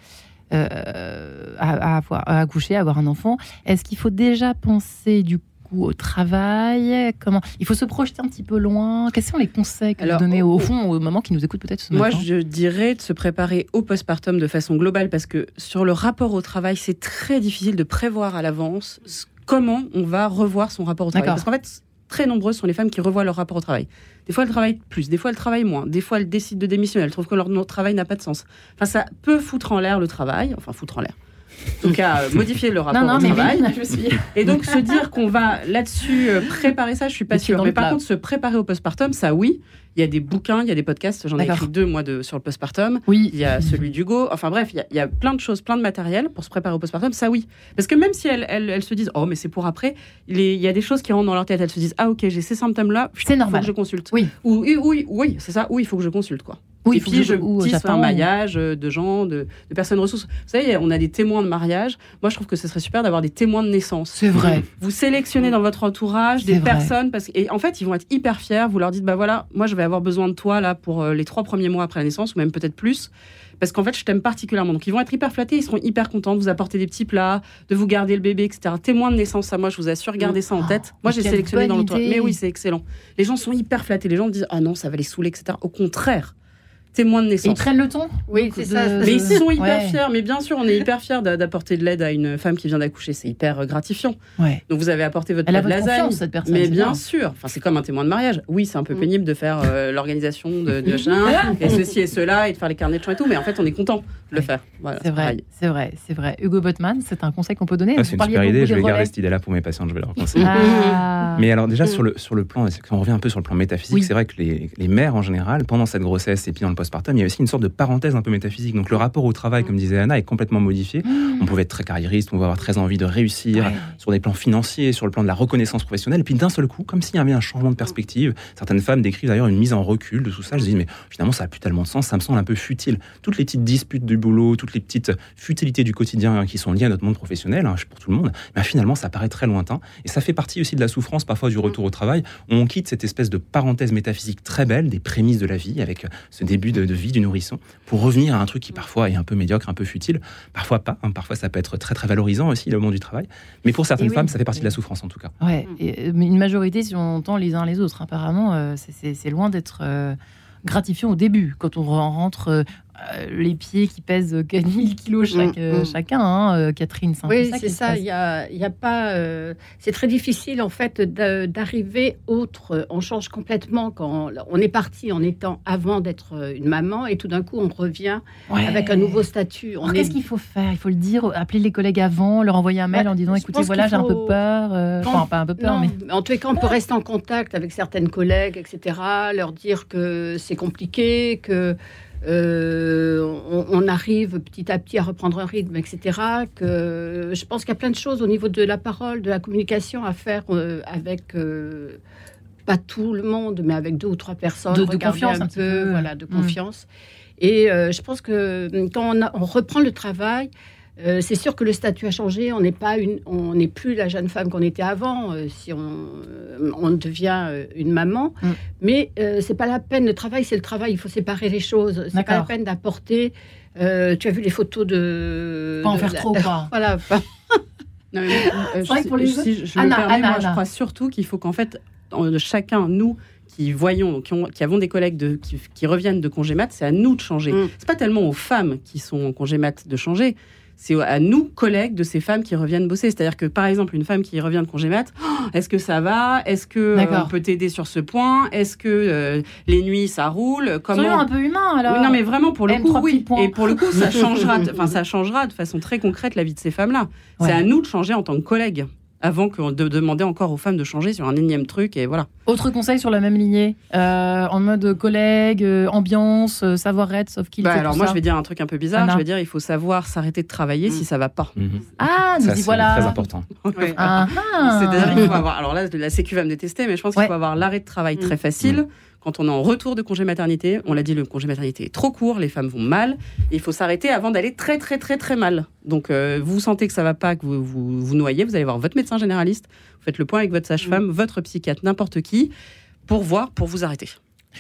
euh, accoucher, à avoir un enfant? Est-ce qu'il faut déjà penser du coup au travail? Comment? Il faut se projeter un petit peu loin? Quels sont les conseils que Alors, vous donnez au- au fond aux mamans qui nous écoutent peut-être ce Moi, matin? je dirais de se préparer au postpartum de façon globale parce que sur le rapport au travail, c'est très difficile de prévoir à l'avance ce- comment on va revoir son rapport au travail. Parce qu'en fait, très nombreuses sont les femmes qui revoient leur rapport au travail. Des fois, elles travaillent plus, des fois, elles travaillent moins, des fois, elles décident de démissionner, elles trouvent que leur travail n'a pas de sens. Enfin, ça peut foutre en l'air le travail, enfin, foutre en l'air. En tout cas, euh, modifier le rapport Non, non, au mais travail. oui, je suis. Et donc se dire qu'on va là-dessus euh, préparer ça, je suis pas sûre. Mais par contre, se préparer au postpartum, ça oui. Il y a des bouquins, il y a des podcasts. J'en ai écrit deux moi de, sur le postpartum. Oui. Il y a celui d'Hugo. Enfin bref, il y, a, il y a plein de choses, plein de matériel pour se préparer au postpartum. Ça oui. Parce que même si elles, elles, elles se disent oh mais c'est pour après, il, il y a des choses qui rentrent dans leur tête. Elles se disent ah ok j'ai ces symptômes là. C'est normal. Faut que je consulte. Oui. Ou oui oui, oui c'est ça. Oui il faut que je consulte quoi. Oui, puis je tisse un maillage de gens, de, personnes ressources. Vous savez, on a des témoins de mariage. Moi, je trouve que ce serait super d'avoir des témoins de naissance. C'est vrai. Vous sélectionnez dans votre entourage des personnes parce et en fait, ils vont être hyper fiers. Vous leur dites, bah voilà, moi, je vais avoir besoin de toi là pour les trois premiers mois après la naissance, ou même peut-être plus parce qu'en fait, je t'aime particulièrement. Donc, ils vont être hyper flattés, ils seront hyper contents de vous apporter des petits plats, de vous garder le bébé, etc. Témoin de naissance, à moi, je vous assure, gardez ça en tête. Moi, j'ai sélectionné dans l'autre. Mais oui, c'est excellent. Les gens sont hyper flattés. Les gens disent, ah non, ça va les saouler, etc. Au contraire témoins de naissance. ils prennent le ton Oui, c'est ça. Mais ils sont hyper fiers. Mais bien sûr, on est hyper fiers d'apporter de l'aide à une femme qui vient d'accoucher. C'est hyper euh, gratifiant. Ouais. Donc vous avez apporté votre Elle lasagne. cette personne. Mais bien sûr. Enfin, c'est comme un témoin de mariage. Oui, c'est un peu mm. pénible de faire euh, l'organisation de, de et ceci et cela et de faire les carnets de chant et tout. Mais en fait, on est content de le faire. c'est vrai, c'est vrai, c'est vrai. Hugo Botman, c'est un conseil qu'on peut donner. Ah, c'est une super idée. Je vais garder cette idée-là pour mes patients. Je vais leur conseiller. Ah. Mais alors déjà sur le sur le plan, on revient un peu sur le plan métaphysique, c'est vrai que les, les mères en général, pendant cette grossesse et puis dans le postpartum, il y a aussi une sorte de parenthèse un peu métaphysique. Donc le rapport au travail, comme disait Anna, est complètement modifié. On pouvait être très carriériste, on pouvait avoir très envie de réussir sur des plans financiers, sur le plan de la reconnaissance professionnelle. Et puis d'un seul coup, comme s'il y avait un changement de perspective, certaines femmes décrivent d'ailleurs une mise en recul de tout ça. Je dis, mais finalement, ça a plus tellement de sens, ça me semble un peu futile. Toutes les petites disputes du boulot, toutes les petites futilités du quotidien qui sont liées à notre monde professionnel, hein, pour tout le monde, mais finalement, ça paraît très lointain. Et ça fait partie aussi de la souffrance parfois du retour au travail. On quitte cette espèce de parenthèse métaphysique très belle des prémices de la vie, avec ce début de, de vie du nourrisson, pour revenir à un truc qui parfois est un peu médiocre, un peu futile, parfois pas. Hein. parfois ça peut être très très valorisant aussi le monde du travail. Mais pour certaines femmes, ça fait partie de la souffrance en tout cas. Ouais, et, une majorité, si on entend les uns les autres, apparemment, euh, c'est loin d'être euh, gratifiant au début. Quand on rentre euh, euh, les pieds qui pèsent 4000 kilos chaque, mm, euh, mm. chacun, hein, euh, Catherine. Oui, c'est ça. Il y a, y a, pas. c'est très difficile en fait d'arriver autre. On change complètement quand on est parti en étant avant d'être une maman et tout d'un coup on revient avec un nouveau statut. On Qu'est-ce qu'il faut faire? Il faut le dire, appeler les collègues avant, leur envoyer un mail bah, en disant écoutez, voilà, j'ai un peu peur. enfin, pas un peu peur, mais. En les cas, on peut rester en contact avec certaines collègues, etc. Leur dire que c'est compliqué, que euh, on, arrive petit à petit à reprendre un rythme, etc. Que je pense qu'il y a plein de choses au niveau de la parole, de la communication à faire euh, avec euh, pas tout le monde, mais avec deux ou trois personnes. De, confiance, un, peu, voilà, de mm. confiance. Et je pense que quand on reprend le travail, euh, c'est sûr que le statut a changé. On n'est pas une, on n'est plus la jeune femme qu'on était avant. Euh, si on, euh, on devient une maman, mm. mais c'est pas la peine. Le travail, c'est le travail. Il faut séparer les choses. C'est pas la peine d'apporter. tu as vu les photos de. Pas en faire trop, quoi. voilà. non, mais, pour les si je, Anna, permets, moi, je crois surtout qu'il faut qu'en fait, chacun, nous, qui voyons, qui, ont, qui, avons des collègues de, qui, reviennent de congé mat, c'est à nous de changer. Mm. C'est pas tellement aux femmes qui sont en congé mat de changer, c'est à nous, collègues de ces femmes qui reviennent bosser. C'est-à-dire que, par exemple, une femme qui revient de congé mat, oh, est-ce que ça va? Est-ce que euh, on peut t'aider sur ce point? Est-ce que euh, les nuits, ça roule? Comment un peu humain, alors. non, mais vraiment, pour le coup, oui. Et pour le coup, ça changera, enfin, ça changera de façon très concrète la vie de ces femmes-là. C'est à nous de changer en tant que collègues avant que de demander encore aux femmes de changer sur un énième truc et voilà. Autre conseil sur la même lignée, euh, en mode collègue, euh, ambiance, euh, savoir-être, sauf qu'il. Bah alors moi je vais dire un truc un peu bizarre, je vais dire il faut savoir s'arrêter de travailler si mm. ça va pas. Mm-hmm. Ah, nous y voilà. Très important. Ah, ah. C'est-à-dire il faut avoir. Alors là la Sécu va me détester, mais je pense qu'il faut avoir l'arrêt de travail mm. très facile. Mm quand on est en retour de congé maternité, on l'a dit, le congé maternité est trop court, les femmes vont mal, il faut s'arrêter avant d'aller très très très très mal. Donc euh, vous sentez que ça va pas, que vous, vous noyez, vous allez voir votre médecin généraliste, vous faites le point avec votre sage-femme, mmh. votre psychiatre, n'importe qui, pour voir, pour vous arrêter.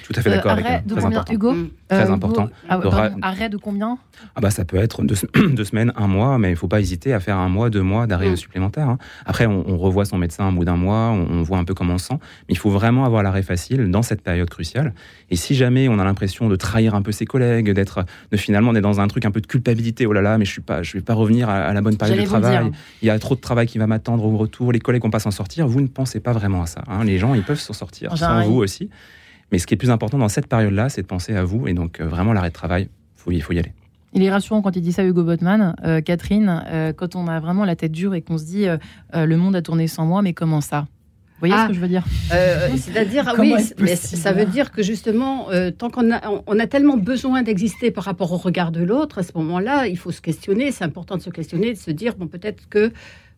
Tout à fait d'accord avec arrêt de combien, Hugo Très important. Ah, arrêt de combien ah bah, Ça peut être deux, semaines, un mois, mais il ne faut pas hésiter à faire un mois, deux mois d'arrêt mm. supplémentaire. Hein. Après, on, revoit son médecin au bout d'un mois, on, voit un peu comment on sent, mais il faut vraiment avoir l'arrêt facile dans cette période cruciale. Et si jamais on a l'impression de trahir un peu ses collègues, d'être de finalement on est dans un truc un peu de culpabilité, oh là là, mais je ne je vais pas revenir à, la bonne période de travail, il y a trop de travail qui va m'attendre au retour, les collègues vont pas s'en sortir, vous ne pensez pas vraiment à ça. Hein. Les gens, ils peuvent s'en sortir, sans vous aussi. Mais ce qui est plus important dans cette période-là, c'est de penser à vous. Et donc, euh, vraiment, l'arrêt de travail, il faut y aller. Il est rassurant quand il dit ça, Hugo Botman. Euh, Catherine, euh, quand on a vraiment la tête dure et qu'on se dit le monde a tourné sans moi, mais comment ça? Vous voyez ce ah, que je veux dire? C'est-à-dire, oui, mais ça veut dire que justement, tant qu'on a, on a tellement besoin d'exister par rapport au regard de l'autre, à ce moment-là, il faut se questionner. C'est important de se questionner, de se dire, bon, peut-être que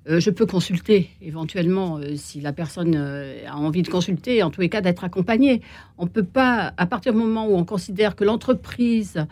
euh, je peux consulter éventuellement euh, si la personne euh, a envie de consulter, en tous les cas d'être accompagnée. On ne peut pas, à partir du moment où on considère que l'entreprise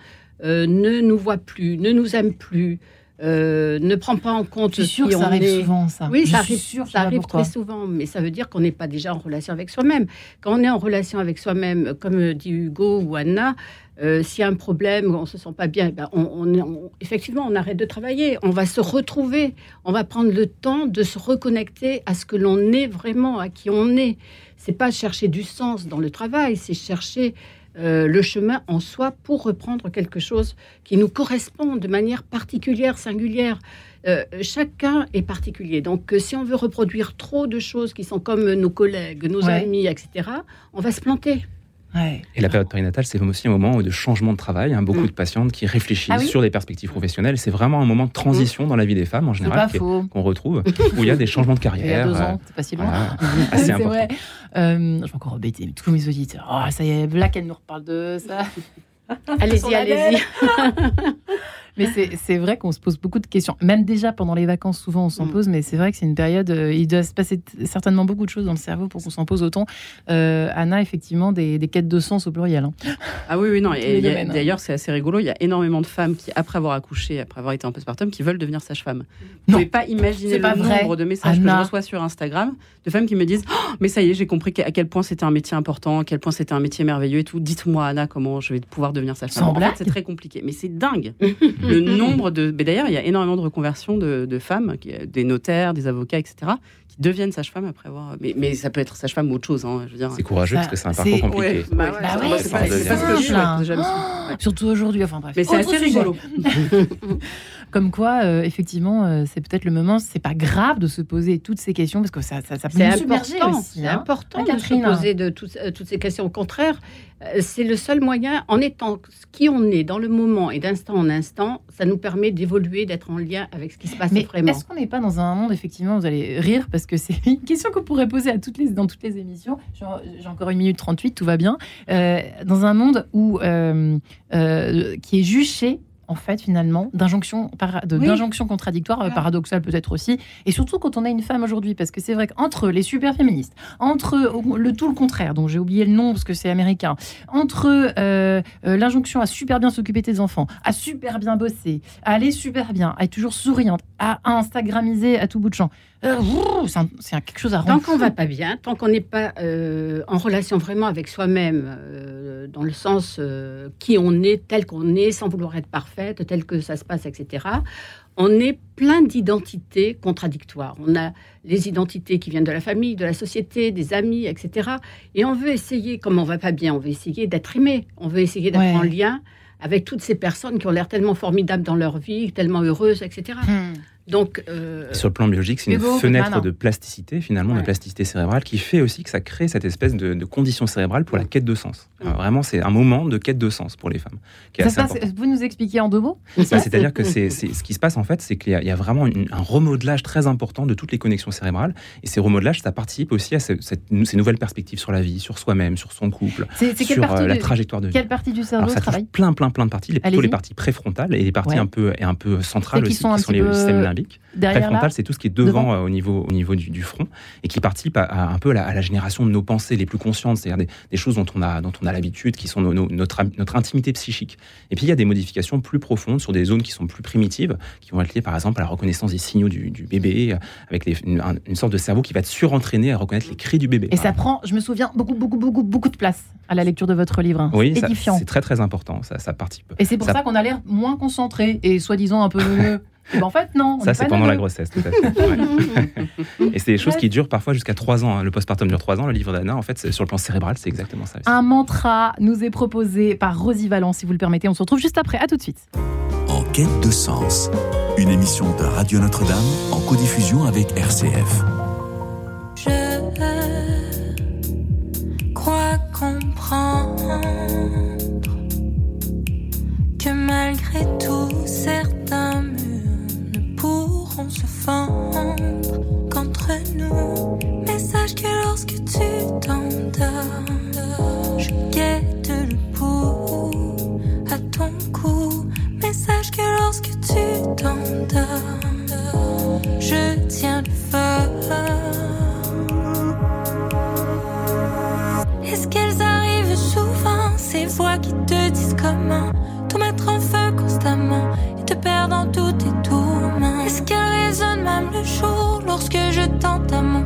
ne nous voit plus, ne nous aime plus, ne prend pas en compte Je suis sûre que ça arrive souvent, ça. Oui, ça arrive, ça arrive très souvent, mais ça veut dire qu'on n'est pas déjà en relation avec soi-même. Quand on est en relation avec soi-même, comme dit Hugo ou Anna, euh, s'il y a un problème, on se sent pas bien, ben on, effectivement, on arrête de travailler. On va se retrouver. On va prendre le temps de se reconnecter à ce que l'on est vraiment, à qui on est. C'est pas chercher du sens dans le travail, c'est chercher euh, le chemin en soi pour reprendre quelque chose qui nous correspond de manière particulière, singulière. Euh, chacun est particulier. Donc, si on veut reproduire trop de choses qui sont comme nos collègues, nos amis, etc., on va se planter. Et la période périnatale, c'est aussi un moment de changement de travail. Hein. Beaucoup mm. de patientes qui réfléchissent ah sur des perspectives professionnelles. C'est vraiment un moment de transition mm. dans la vie des femmes en général qu'on retrouve, où il y a des changements de carrière. Il y a deux ans, euh, c'est pas si loin. assez important. Vrai. Euh, je vais encore embêter tous mes auditeurs. Oh, ça y est, là qu'elle nous reparle de ça. allez-y, allez-y. Mais c'est vrai qu'on se pose beaucoup de questions. Même déjà pendant les vacances, souvent on s'en mm. pose, mais c'est vrai que c'est une période, euh, il doit se passer certainement beaucoup de choses dans le cerveau pour qu'on s'en pose autant. Euh, Anna, effectivement, des, quêtes de sens au pluriel. Hein. Ah oui, oui, non. Hein. D'ailleurs, c'est assez rigolo. Il y a énormément de femmes qui, après avoir accouché, après avoir été en postpartum, qui veulent devenir sage-femme. Vous ne pouvez pas imaginer le nombre de messages que je reçois sur Instagram de femmes qui me disent oh, Mais ça y est, j'ai compris à quel point c'était un métier important, à quel point c'était un métier merveilleux et tout. Dites-moi, Anna, comment je vais pouvoir devenir sage-femme. En fait, c'est très compliqué. Mais c'est dingue. le nombre de. Mais d'ailleurs, il y a énormément de reconversions de, femmes, des notaires, des avocats, etc., qui deviennent sage-femme après avoir. Mais, mais, ça peut être sage-femme ou autre chose. Hein, c'est courageux parce que c'est un parcours compliqué. bah, c'est pas, ce que Surtout aujourd'hui. Enfin bref. Mais c'est assez rigolo. Comme quoi, euh, effectivement, euh, c'est peut-être le moment. C'est pas grave de se poser toutes ces questions parce que ça, ça, ça peut nous submerger aussi. C'est hein. important de se poser de euh, toutes ces questions. Au contraire, c'est le seul moyen, en étant qui on est dans le moment et d'instant en instant, ça nous permet d'évoluer, d'être en lien avec ce qui se passe Mais vraiment. Est-ce qu'on n'est pas dans un monde, effectivement, vous allez rire parce que c'est une question qu'on pourrait poser à toutes les, dans toutes les émissions? J'ai encore une minute 38, tout va bien. dans un monde où, qui est juché en fait, finalement, d'injonctions d'injonction contradictoires, euh, paradoxales peut-être aussi, et surtout quand on a une femme aujourd'hui, parce que c'est vrai qu'entre les super féministes, entre le tout le contraire, dont j'ai oublié le nom parce que c'est américain, entre euh, euh, l'injonction à super bien s'occuper de tes enfants, à super bien bosser, à aller super bien, à être toujours souriante, à Instagramiser à tout bout de champ, c'est quelque chose à rendre. Tant qu'on va pas bien, tant qu'on n'est pas en relation vraiment avec soi-même, dans le sens qui on est, tel qu'on est, sans vouloir être parfait, tel que ça se passe, etc., on est plein d'identités contradictoires. On a les identités qui viennent de la famille, de la société, des amis, etc. Et on veut essayer, comme on va pas bien, on veut essayer d'être aimé, on veut essayer d'être en lien avec toutes ces personnes qui ont l'air tellement formidables dans leur vie, tellement heureuses, etc. Donc, euh, Sur le plan biologique, c'est une fenêtre de plasticité, finalement, de plasticité cérébrale, qui fait aussi que ça crée cette espèce de, de condition cérébrale pour la quête de sens. Vraiment, c'est un moment de quête de sens pour les femmes. vous nous expliquer en deux mots bah, C'est-à-dire que c'est ce qui se passe, en fait, c'est qu'il y, a vraiment un remodelage très important de toutes les connexions cérébrales. Et ces remodelages, ça participe aussi à cette, ces nouvelles perspectives sur la vie, sur soi-même, sur son couple, sur euh, la trajectoire de vie. Quelle partie du cerveau ça travaille plein, plein, plein de parties. Plutôt les parties préfrontales et les parties un, peu, et un peu centrales aussi, qui sont, les systèmes limbiques. Préfrontal, c'est tout ce qui est devant, euh, au niveau, au niveau du, front et qui participe à, un peu à la, génération de nos pensées les plus conscientes, c'est-à-dire des, choses dont on a, dont on a l'habitude, qui sont notre, notre intimité psychique. Et puis il y a des modifications plus profondes sur des zones qui sont plus primitives, qui vont être liées par exemple à la reconnaissance des signaux du, bébé, avec une, sorte de cerveau qui va être surentraîné à reconnaître les cris du bébé. Et ça prend, je me souviens, beaucoup, beaucoup, beaucoup, beaucoup de place à la lecture de votre livre. Hein. Oui, c'est très très important, ça, ça participe. Et c'est pour ça, qu'on a l'air moins concentré et soi-disant un peu Ben, en fait, non. Ça, c'est pendant la grossesse, tout à fait. et c'est des choses qui durent parfois jusqu'à 3 ans. Hein. Le postpartum dure 3 ans. Le livre d'Anna, en fait, sur le plan cérébral, c'est exactement ça. Un mantra nous est proposé par Rosie Valence, si vous le permettez. On se retrouve juste après. À tout de suite. En quête de sens, une émission de Radio Notre-Dame en codiffusion avec RCF. Je crois comprendre que malgré tout, certains pourront se fendre qu'entre nous. Mais sache que lorsque tu t'endors, je guette le pouls à ton cou. Mais que lorsque tu t'endors, je tiens le feu. Est-ce qu'elles arrivent souvent, ces voix qui te disent comment? Tout mettre en feu constamment? te perds dans tout et tout. Est-ce qu'elle résonne même le jour lorsque je tente à mon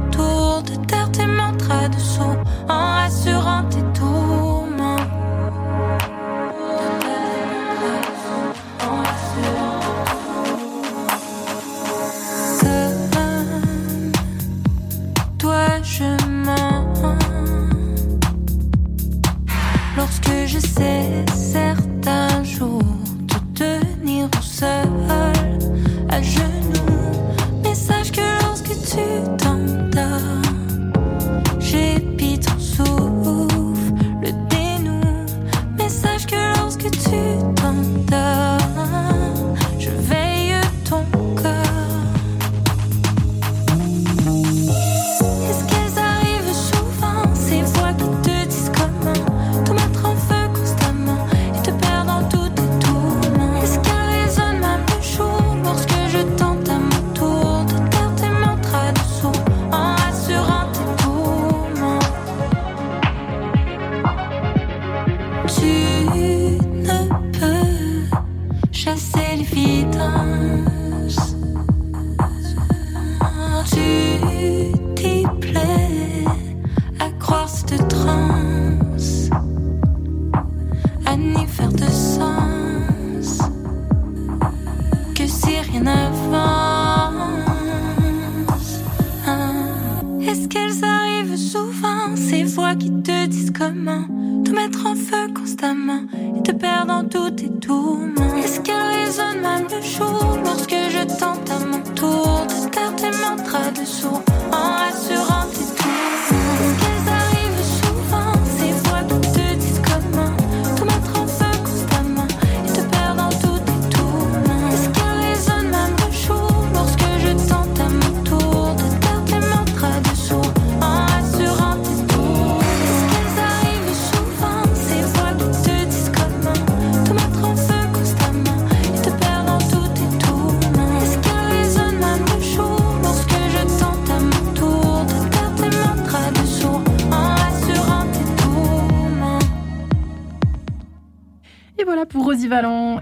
mantras de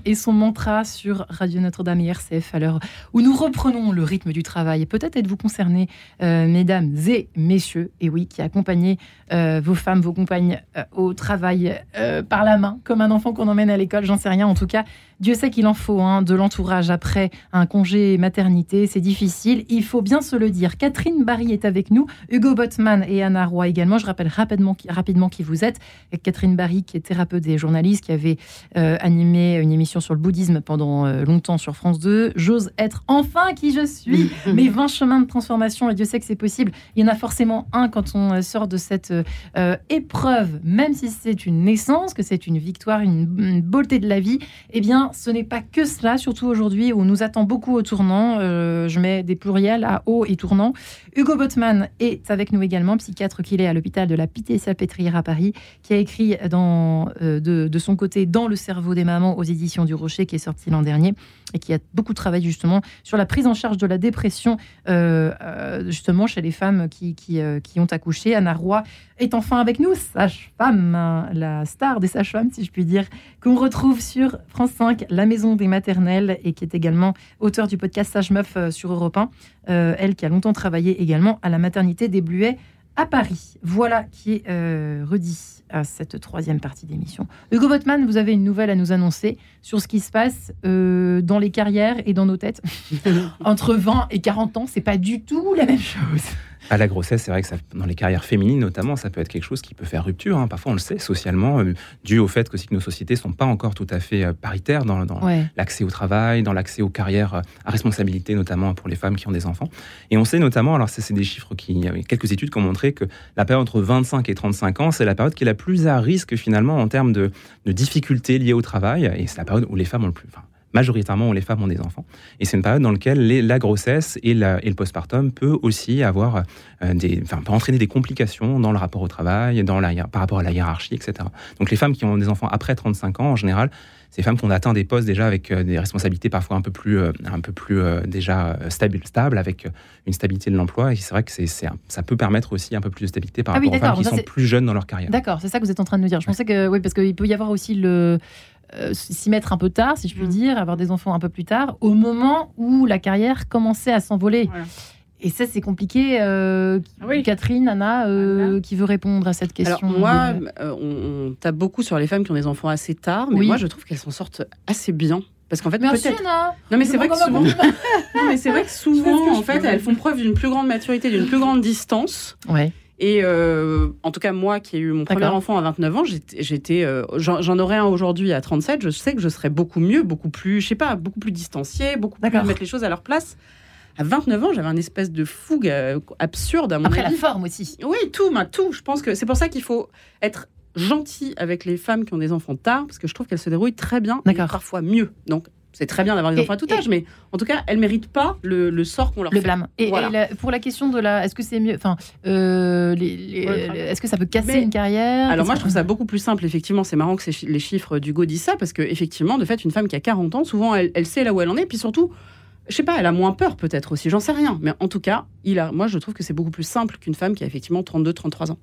Et son mantra sur Radio Notre-Dame et RCF à l'heure où nous reprenons le rythme du travail. Peut-être êtes-vous concernés, euh, mesdames et messieurs, et oui, qui accompagnez euh, vos femmes, vos compagnes euh, au travail par la main, comme un enfant qu'on emmène à l'école, j'en sais rien. En tout cas, Dieu sait qu'il en faut hein, de l'entourage après un congé maternité. C'est difficile, il faut bien se le dire. Catherine Barry est avec nous, Hugo Botman et Anna Roy également. Je rappelle rapidement, qui- vous êtes. Catherine Barry, qui est thérapeute et journaliste, qui avait euh, animé une émission sur le bouddhisme pendant euh, longtemps sur France 2. J'ose être enfin qui je suis. Mes 20 chemins de transformation, et Dieu sait que c'est possible. Il y en a forcément un quand on euh, sort de cette euh, euh, épreuve, même si c'est une naissance, que c'est une victoire, une, une beauté de la vie. Eh bien, ce n'est pas que cela, surtout aujourd'hui où on nous attend beaucoup au tournant. Euh, je mets des pluriels à haut et tournant. Hugo Botman est avec nous également, psychiatre qu'il est à l'hôpital de la Pitié-Salpêtrière à Paris, qui a écrit euh, de, son côté Dans le cerveau des mamans aux éditions du Rocher, qui est sorti l'an dernier, et qui a beaucoup travaillé justement sur la prise en charge de la dépression, euh, euh, justement chez les femmes qui, ont accouché. Anna Roy est enfin avec nous, sage-femme, hein, la star des sages-femmes, si je puis dire, qu'on retrouve sur France 5, La Maison des Maternelles, et qui est également auteur du podcast Sage Meuf sur Europe 1. Euh, elle qui a longtemps travaillé également à la maternité des Bluets à Paris. Voilà qui est euh, redit à cette troisième partie d'émission. Hugo Botman, vous avez une nouvelle à nous annoncer sur ce qui se passe euh, dans les carrières et dans nos têtes. Entre 20 et 40 ans, c'est pas du tout la même chose. À la grossesse, c'est vrai que ça, dans les carrières féminines notamment, ça peut être quelque chose qui peut faire rupture. hein. Parfois, on le sait socialement, euh, dû au fait que, aussi que nos sociétés sont pas encore tout à fait euh, paritaires dans, dans Ouais. l'accès au travail, dans l'accès aux carrières euh, à responsabilité, notamment pour les femmes qui ont des enfants. Et on sait notamment, alors c'est des chiffres qui, il y a quelques études qui ont montré que la période entre 25 et 35 ans, c'est la période qui est la plus à risque finalement en termes de, de difficultés liées au travail. Et c'est la période où les femmes ont le plus, enfin, majoritairement où les femmes ont des enfants. Et c'est une période dans laquelle les- la grossesse et, la- et le postpartum peut aussi avoir euh, des, enfin, peut entraîner des complications dans le rapport au travail, dans la, par rapport à la hiérarchie, etc. Donc les femmes qui ont des enfants après 35 ans, en général, ces femmes qui ont atteint des postes déjà avec euh, des responsabilités parfois un peu plus, euh, un peu plus déjà stables, stables, avec une stabilité de l'emploi. Et c'est vrai que c'est, ça peut permettre aussi un peu plus de stabilité par Ah oui, rapport aux femmes qui ça, sont plus jeunes dans leur carrière. D'accord, c'est ça que vous êtes en train de nous dire. Je pensais que, oui, parce qu'il peut y avoir aussi le, euh, s'y mettre un peu tard, si je puis Mm. dire, avoir des enfants un peu plus tard, au moment où la carrière commençait à s'envoler. Voilà. Et ça, c'est compliqué. euh, Ah oui. Catherine, Anna, euh, qui veut répondre à cette question Alors moi, euh, on, on tape beaucoup sur les femmes qui ont des enfants assez tard, mais Oui. moi je trouve qu'elles s'en sortent assez bien. Parce qu'en fait, Merci, peut-être. Anna. Non, mais c'est vrai que souvent. Non, mais c'est vrai que souvent, en fait, elles font preuve d'une plus grande maturité, d'une plus grande distance. Ouais. Et euh, en tout cas, moi qui ai eu mon premier enfant à 29 ans, j'étais, j'étais, euh, j'en, aurais un aujourd'hui à 37. Je sais que je serais beaucoup mieux, beaucoup plus, je sais pas, beaucoup plus distanciée, beaucoup plus mettre les choses à leur place. À 29 ans, j'avais un espèce de fougue euh, absurde à mon Après la avis. forme aussi. Oui, tout, ma, tout. Je pense que c'est pour ça qu'il faut être gentil avec les femmes qui ont des enfants tard, parce que je trouve qu'elles se débrouillent très bien, et parfois mieux. Donc, c'est très bien d'avoir des Et- enfants à tout âge, mais en tout cas, elles méritent pas le, le sort qu'on leur Le fait. blâme. Et, Voilà. et la- pour la question de la, est-ce que c'est mieux, enfin, euh, est-ce que ça peut casser Mais- une carrière? Alors moi, je trouve ça beaucoup plus simple. Effectivement, c'est marrant que les chiffres d'Hugo disent ça, parce que effectivement, de fait, une femme qui a 40 ans, souvent, elle, elle sait là où elle en est, puis surtout, je sais pas, elle a moins peur peut-être aussi, j'en sais rien. Mais en tout cas, il a, moi, je trouve que c'est beaucoup plus simple qu'une femme qui a effectivement 32, 33 ans.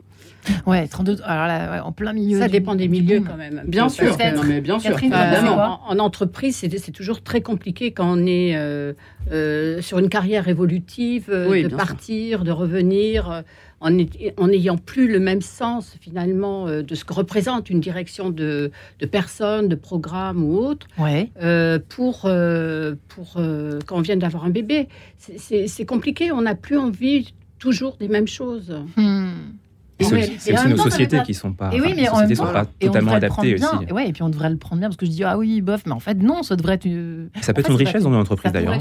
Ouais, 32. Alors là, ouais, en plein milieu. Ça du- dépend des du milieu boom. quand même. Bien sûr, que- non, mais bien sûr. Catherine, Euh, évidemment. en, en entreprise, c'est toujours très compliqué quand on est euh, euh, sur une carrière évolutive, euh, Oui, de sûr. partir, de revenir, euh, en n'ayant plus le même sens finalement euh, de ce que représente une direction de, de personnes, de programmes ou autres, Ouais. euh, pour, euh, pour euh, quand on vient d'avoir un bébé. C'est compliqué, on n'a plus envie toujours des mêmes choses. Hmm. Et C'est aussi, nos sociétés qui sont pas, totalement adaptées aussi. Et ouais, et puis on devrait le prendre bien parce que je dis ah oui, bof, mais en fait non, ça devrait être. une- Ça peut être une richesse dans une entreprise d'ailleurs.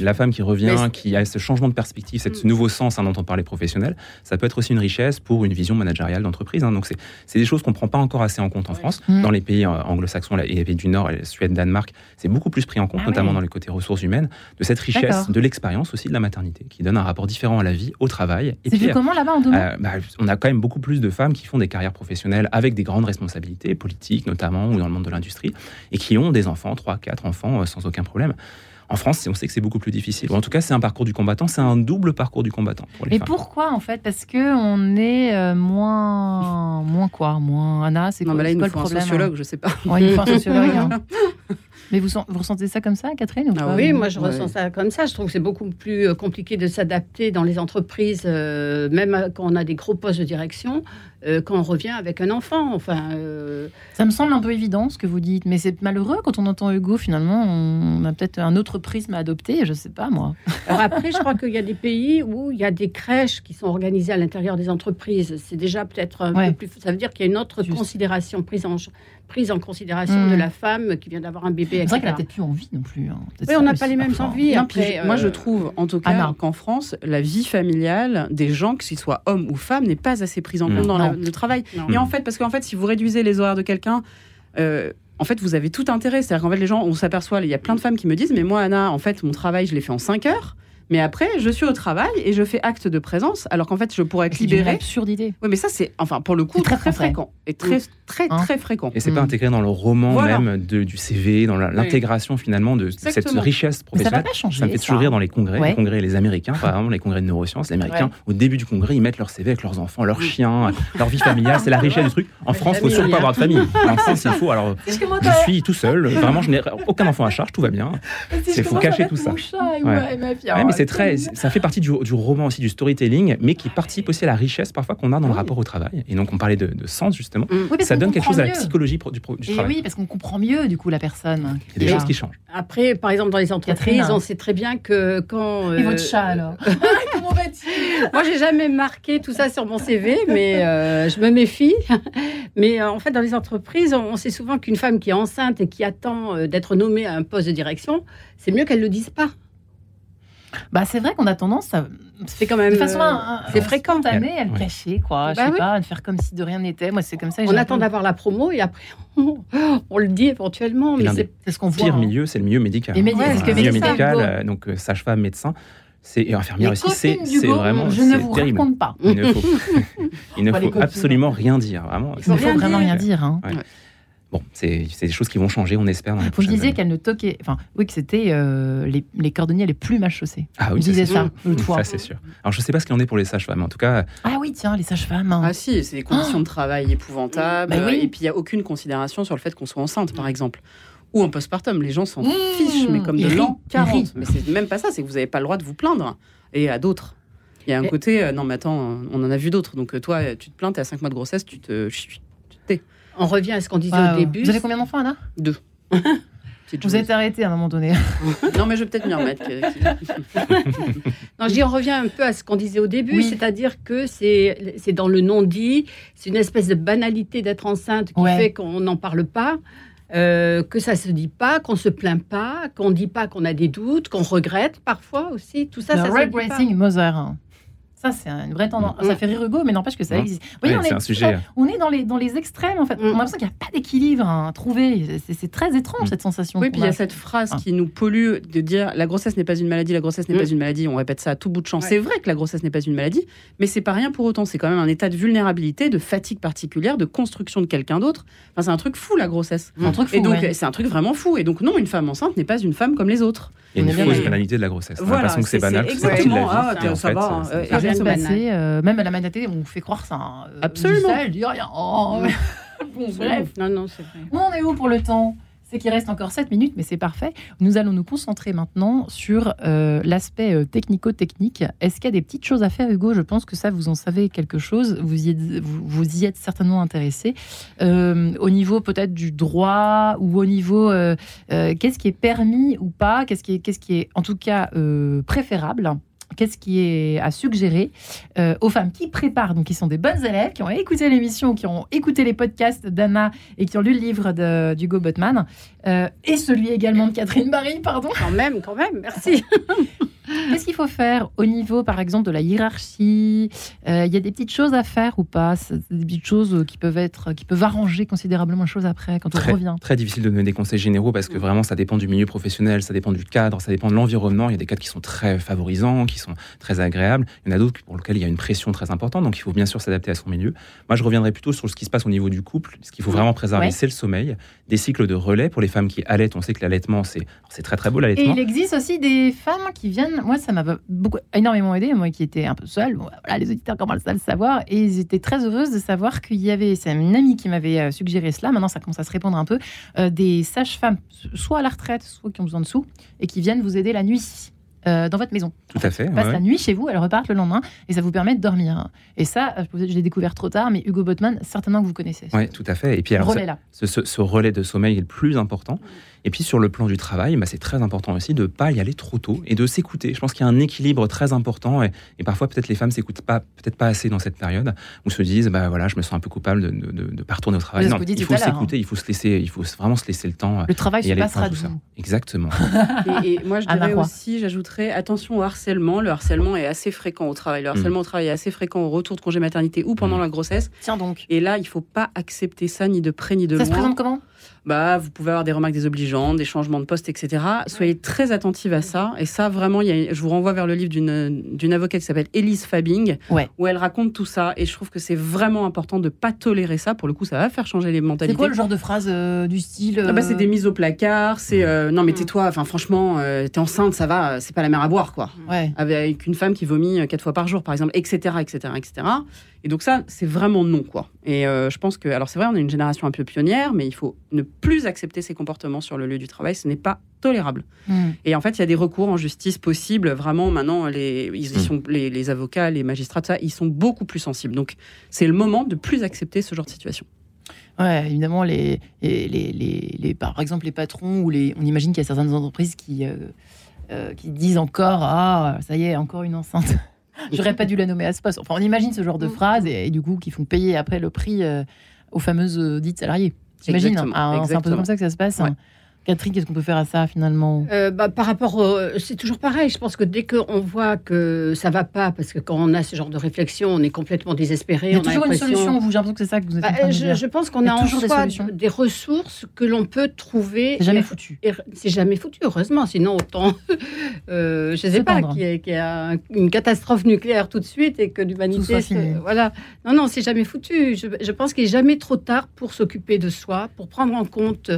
La, femme qui revient, qui a ce changement de perspective, ce Mm. nouveau sens hein, dont on parlait professionnel, ça peut être aussi une richesse pour une vision managériale d'entreprise. hein. Donc c'est des choses qu'on prend pas encore assez en compte en. France. Mm. Dans les pays euh, anglo-saxons et les pays du Nord, Suède, Danemark, c'est beaucoup plus pris en compte, Ah notamment dans les côtés ressources humaines, de cette richesse, de l'expérience aussi de la maternité, qui donne un rapport différent à la vie, au travail. C'est vu comment là-bas en on a quand même beaucoup plus de femmes qui font des carrières professionnelles avec des grandes responsabilités politiques notamment ou dans le monde de l'industrie et qui ont des enfants, 3 quatre enfants euh, sans aucun problème. En France, on sait que c'est beaucoup plus difficile. En tout cas, c'est un parcours du combattant, c'est un double parcours du combattant pour les Mais femmes. pourquoi en fait? Parce que on est euh, moins, moins quoi, moins Anna, c'est Non, quoi, mais là, c'est il quoi nous le faut un problème sociologue, je sais pas. hein Ouais, il faut un sociologue. hein. Mais vous, sen- vous ressentez ça comme ça, Catherine ou Ah pas Oui, moi je Ouais. ressens ça comme ça. Je trouve que c'est beaucoup plus euh, compliqué de s'adapter dans les entreprises, euh, même euh, quand on a des gros postes de direction, euh, quand on revient avec un enfant. Enfin, euh, Ça me semble un peu évident ce que vous dites, mais c'est malheureux quand on entend Hugo. Finalement, on a peut-être un autre prisme à adopter. Je sais pas moi. alors après, je crois qu'il y a des pays où il y a des crèches qui sont organisées à l'intérieur des entreprises. C'est déjà peut-être un Ouais. peu plus. Ça veut dire qu'il y a une autre Juste. considération prise en prise en considération de la femme qui vient d'avoir un bébé. C'est vrai qu'elle a peut-être plus envie non plus. hein. Oui, on n'a pas les mêmes envies. Après, je- moi, je euh, trouve, en tout cas, qu'en France, la vie familiale des gens, que ce soit hommes ou femmes, n'est pas assez prise en compte dans la- Non. le travail. non. Et en fait, parce qu'en fait, si vous réduisez les horaires de quelqu'un, euh, en fait, vous avez tout intérêt. C'est-à-dire qu'en fait, les gens, on s'aperçoit, il y a plein de femmes qui me disent, mais moi, Anna, en fait, mon travail, je l'ai fait en 5 heures. Mais après, je suis au travail et je fais acte de présence, alors qu'en fait, je pourrais être C'est une libérée. absurdité. Oui, mais ça, c'est, enfin, pour le coup, très très, fréquent. Et très, très, Hein très fréquent. Et c'est pas Mm. intégré dans le roman Voilà. même de- du CV, dans l'intégration finalement de cette richesse Mais ça va professionnelle. pas changer. Ça me fait toujours rire dans les congrès, Ouais. les congrès les Américains, par exemple les congrès de neurosciences, les Américains, Ouais. au début du congrès, ils mettent leur CV avec leurs enfants, leurs chiens, leur vie familiale, c'est la richesse du truc. En Mais France, il faut surtout pas avoir de famille. En France, c'est faux. Alors, je suis tout seul, vraiment, je n'ai aucun enfant à charge, tout va bien. C'est faut cacher tout ça. C'est très, ça fait partie du, du roman aussi, du storytelling, mais qui participe aussi à la richesse parfois qu'on a dans le rapport au travail. Et donc, on parlait de, de sens justement. Mm. Oui, Ça donne quelque chose à la psychologie pro- du, pro- du Et travail. oui, parce qu'on comprend mieux du coup la personne. Il y a des Et- choses qui changent. Après, par exemple, dans les entreprises, on sait très bien que quand. Et euh, votre chat alors Comment va-t-il? Moi, j'ai jamais marqué tout ça sur mon CV, mais euh, je me méfie. Mais euh, en fait, dans les entreprises, on, on sait souvent qu'une femme qui est enceinte et qui attend euh, d'être nommée à un poste de direction, c'est mieux qu'elle le dise pas. Bah c'est vrai qu'on a tendance à C'est quand même. de façon euh, c'est fréquent. à le cacher quoi. Je Bah sais oui. pas, à le faire comme si de rien n'était. Moi c'est comme ça. on attend d'avoir la promo et après on, on le dit éventuellement. Mais c'est C'est ce qu'on voit. Pire hein. milieu, c'est le milieu médical. Ouais, le milieu médical, euh, donc euh, sage-femme, médecin, c'est et infirmière aussi, c'est vraiment Je ne vous terrible. raconte pas. Il ne faut, il ne faut absolument rien dire, vraiment. Il ne faut rien vraiment dire. rien dire. hein. Ouais. Bon, c'est c'est des choses qui vont changer, on espère. Dans les Vous disiez qu'elle ne toquait. Enfin, oui, que c'était euh, les, les cordonniers les plus mal chaussés. Ah oui, c'est ça sûr. l'autre fois. Ça, c'est sûr. Alors, je sais pas ce qu'il en est pour les sages-femmes. mais En tout cas, Ah oui, tiens, les sages-femmes. hein. Ah si, c'est des conditions de travail épouvantables. Bah oui. Et puis il n'y a aucune considération sur le fait qu'on soit enceinte, par exemple. Ou en postpartum, les gens s'en Mmh, fichent, mais comme de l'an ils 40. rient. Mais c'est même pas ça, c'est que vous n'avez pas le droit de vous plaindre. Et à d'autres. Il y a un Et- côté, euh, non mais attends, on en a vu d'autres. Donc euh, toi, tu te plains, t'es à 5 mois de grossesse, tu te... tu. On revient à ce qu'on disait au début. Vous avez combien d'enfants, Anna? Deux. Vous êtes arrêté à un moment donné. Non mais je vais peut-être m'y remettre. que- Non, je dis, on revient un peu à ce qu'on disait au début, Oui. c'est-à-dire que c'est dans le non-dit, c'est une espèce de banalité d'être enceinte qui Ouais. fait qu'on n'en parle pas, euh, que ça se dit pas, qu'on se plaint pas, qu'on dit pas qu'on a des doutes, qu'on regrette parfois aussi. Tout ça, Le ça se dit pas. Mother. Ça, c'est une vraie tendance. Mm. Ça fait rire Hugo, mais n'empêche que ça Mm. existe. Oui, on, c'est est, un sujet. on est dans les, dans les extrêmes, en fait. Mm. On a l'impression qu'il n'y a pas d'équilibre à trouver. C'est- très étrange, cette sensation. Oui, puis il y a. a cette phrase Ah. qui nous pollue de dire la grossesse n'est pas une maladie, la grossesse n'est pas une maladie. On répète ça à tout bout de champ. Ouais. C'est vrai que la grossesse n'est pas une maladie, mais c'est pas rien pour autant. C'est quand même un état de vulnérabilité, de fatigue particulière, de construction de quelqu'un d'autre. Enfin, c'est un truc fou la grossesse. C'est un truc fou, Et donc ouais. c'est un truc vraiment fou. Et donc non, une femme enceinte n'est pas une femme comme les autres. il y a une fausse banalité de la grossesse. On a Voilà, c'est banal, exactement, ah, en ça va, euh, se passer, euh, même à la mandaté, on vous fait croire ça. hein. Euh, Absolument. elle dit rien. Oh, bon, bref. Non, non, c'est vrai. Où on est où pour le temps? C'est qu'il reste encore 7 minutes, mais c'est parfait. Nous allons nous concentrer maintenant sur euh, l'aspect technico-technique. Est-ce qu'il y a des petites choses à faire, Hugo? Je pense que ça, vous en savez quelque chose. Vous y êtes, vous, vous y êtes certainement intéressé. Euh, au niveau peut-être du droit ou au niveau euh, euh, qu'est-ce qui est permis ou pas? Qu'est-ce qui est, qu'est-ce qui est en tout cas euh, préférable? Qu'est-ce qui est à suggérer euh, aux femmes qui préparent, donc qui sont des bonnes élèves, qui ont écouté l'émission, qui ont écouté les podcasts d'Anna et qui ont lu le livre de- d'Hugo Botman, euh, et celui également de Catherine Barry, pardon. Quand même, quand même, merci. Qu'est-ce qu'il faut faire au niveau, par exemple, de la hiérarchie? Euh, Il y a des petites choses à faire ou pas? Des petites choses qui peuvent être, qui peuvent arranger considérablement les choses après, quand on Très, revient? très difficile de donner des conseils généraux parce que vraiment ça dépend du milieu professionnel, ça dépend du cadre, ça dépend de l'environnement. Il y a des cadres qui sont très favorisants, qui sont très agréables. Il y en a d'autres pour lesquels il y a une pression très importante, donc il faut bien sûr s'adapter à son milieu. Moi, je reviendrai plutôt sur ce qui se passe au niveau du couple. Ce qu'il faut vraiment préserver, Ouais. c'est le sommeil, des cycles de relais pour les femmes qui allaitent. On sait que l'allaitement, c'est très très beau Et l'allaitement. il existe aussi des femmes qui viennent. Moi, ça m'a beaucoup, énormément aidé. Moi, qui étais un peu seule. Bon, voilà, les auditeurs commencent à le savoir. Et ils étaient très heureuses de savoir qu'il y avait. C'est une amie qui m'avait euh, suggéré cela. Maintenant, ça commence à se répandre un peu. euh, des sages-femmes, soit à la retraite, soit qui ont besoin de sous, et qui viennent vous aider la nuit. euh, dans votre maison. Tout à fait. Elles passent ouais. la nuit chez vous, elles repartent le lendemain et ça vous permet de dormir. Et ça, je l'ai découvert trop tard, mais Hugo Botman, certainement que vous connaissez. Ouais, tout à fait. Et puis alors, ça- relais là. ce, ce- ce relais de sommeil est le plus important. Et puis sur le plan du travail, bah, c'est très important aussi de ne pas y aller trop tôt et de s'écouter. Je pense qu'il y a un équilibre très important et, et parfois peut-être les femmes s'écoutent pas, peut-être pas assez dans cette période où se disent bah voilà, je me sens un peu coupable de ne de, de pas retourner au travail. Non, il faut l'heure, s'écouter, il faut se laisser, il faut vraiment se laisser le temps. euh, Le travail se passera tout ça. vous. Exactement. Et, et moi, je dirais aussi, j'ajouterais attention au harcèlement. Le harcèlement est assez fréquent au travail. Le harcèlement au travail est assez fréquent au retour de congé maternité ou pendant Mm. la grossesse. Tiens donc. Et là, il faut pas accepter ça ni de près ni de Ça se loin. présente comment? Bah, vous pouvez avoir des remarques désobligeantes, des changements de poste, etc. Soyez très attentive à ça. Et ça, vraiment, il y a- je vous renvoie vers le livre d'une d'une avocate qui s'appelle Elise Fabing, Ouais. où elle raconte tout ça. Et je trouve que c'est vraiment important de pas tolérer ça. Pour le coup, ça va faire changer les C'est mentalités. quoi le genre de phrase euh, du style Ah bah, c'est euh, des mises au placard, c'est euh, non mais Mm. tais-toi, enfin franchement, euh, t'es enceinte, ça va, euh, c'est pas la mer à boire quoi. Ouais. Avec une femme qui vomit euh, quatre fois par jour par exemple, etc., etc., etc. Et donc ça, c'est vraiment non quoi. Et euh, je pense que, alors c'est vrai, on est une génération un peu pionnière, mais il faut ne plus accepter ces comportements sur le lieu du travail, ce n'est pas tolérable. Hmm. Et en fait, il y a des recours en justice possibles. Vraiment, maintenant, les, ils Mm. sont, les, les avocats, les magistrats, tout ça, ils sont beaucoup plus sensibles. Donc, c'est le moment de plus accepter ce genre de situation. Ouais, évidemment, les, les, les, les- les- par exemple, les patrons ou les, on imagine qu'il y a certaines entreprises qui, euh, euh, qui disent encore Ah, ça y est, encore une enceinte. J'aurais pas dû la nommer à ce poste. Enfin, on imagine ce genre de Mm. phrase et, et du coup, qui font payer après le prix euh, aux fameuses dites salariés. J'imagine. Hein, c'est un peu comme ça que ça se passe. Ouais. hein. Catherine, qu'est-ce qu'on peut faire à ça finalement? Euh, bah, par rapport, au- c'est toujours pareil. Je pense que dès qu'on voit que ça va pas, parce que quand on a ce genre de réflexion, on est complètement désespéré. Il y a toujours une solution, vous. J'ai l'impression que c'est ça que vous êtes en Bah, train de je, dire. je pense qu'on a, a en toujours des soi solutions. des ressources que l'on peut trouver. C'est jamais foutu. c'est jamais foutu, heureusement. Sinon, autant, euh, je ne sais pas, qu'il y, ait un- une catastrophe nucléaire tout de suite et que l'humanité. Voilà. Non, non, c'est jamais foutu. Je, je pense qu'il n'est jamais trop tard pour s'occuper de soi, pour prendre en compte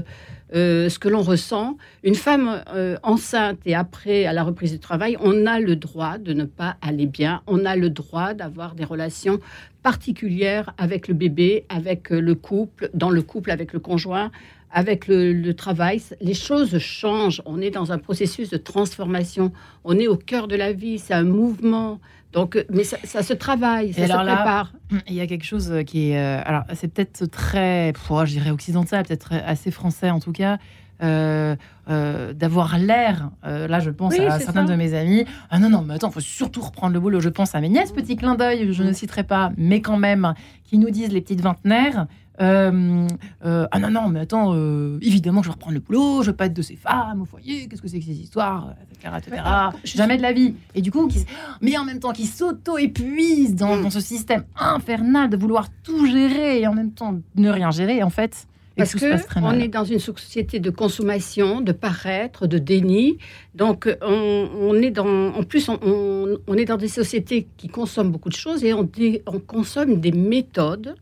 euh, ce que l'on ressent. Une femme euh, enceinte et après, à la reprise du travail, on a le droit de ne pas aller bien. On a le droit d'avoir des relations particulières avec le bébé, avec euh, le couple, dans le couple avec le conjoint, avec le, le travail. Les choses changent. On est dans un processus de transformation. On est au cœur de la vie. C'est un mouvement. Donc, euh, mais ça, ça se travaille, ça Et se alors là, prépare. Il y a quelque chose qui est. euh, alors, c'est peut-être très. oh, je dirais occidental, peut-être assez français en tout cas. euh, euh, d'avoir l'air, euh, là je pense Oui, à certains ça. de mes amis, ah non, non, mais attends, faut surtout reprendre le boulot. Je pense à mes nièces, petit clin d'œil, je ne citerai pas, mais quand même, qui nous disent les petites vingtenaires, euh, euh, ah non, non, mais attends, euh, évidemment que je vais reprendre le boulot, je veux pas être de ces femmes au foyer, qu'est-ce que c'est que ces histoires, etc. etc. je- Jamais de la vie. Et du coup, qui, mais en même temps, qui s'auto-épuisent dans, Mm. dans ce système infernal de vouloir tout gérer et en même temps ne rien gérer, en fait. Parce que on est dans une société de consommation, de paraître, de déni. Donc, on, on est dans, en plus, on, on- on est dans des sociétés qui consomment beaucoup de choses et on, dé- on consomme des méthodes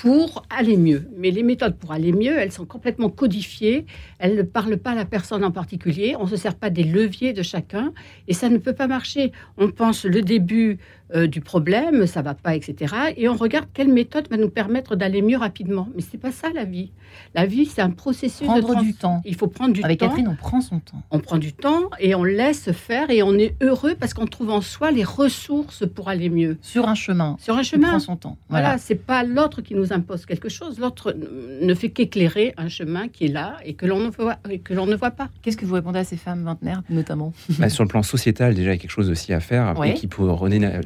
pour aller mieux. Mais les méthodes pour aller mieux, elles sont complètement codifiées. Elles ne parlent pas à la personne en particulier. On ne se sert pas des leviers de chacun et ça ne peut pas marcher. On pense le début euh, du problème, ça va pas, etc. Et on regarde quelle méthode va nous permettre d'aller mieux rapidement. Mais c'est pas ça la vie. La vie, c'est un processus de Prendre trans- du temps. Il faut prendre du Avec temps. Catherine, on prend son temps. On prend du temps et on laisse faire et on est heureux parce qu'on trouve en soi les ressources pour aller mieux. Sur un chemin. Sur un On chemin. prend son temps. Voilà, Voilà. c'est pas l'autre qui nous impose quelque chose. L'autre ne fait qu'éclairer un chemin qui est là et que l'on ne voit, et que l'on ne voit pas. Qu'est-ce que vous répondez à ces femmes vingtenaires, notamment? Bah, sur le plan sociétal, déjà, il y a quelque chose aussi à faire Ouais. et qui peut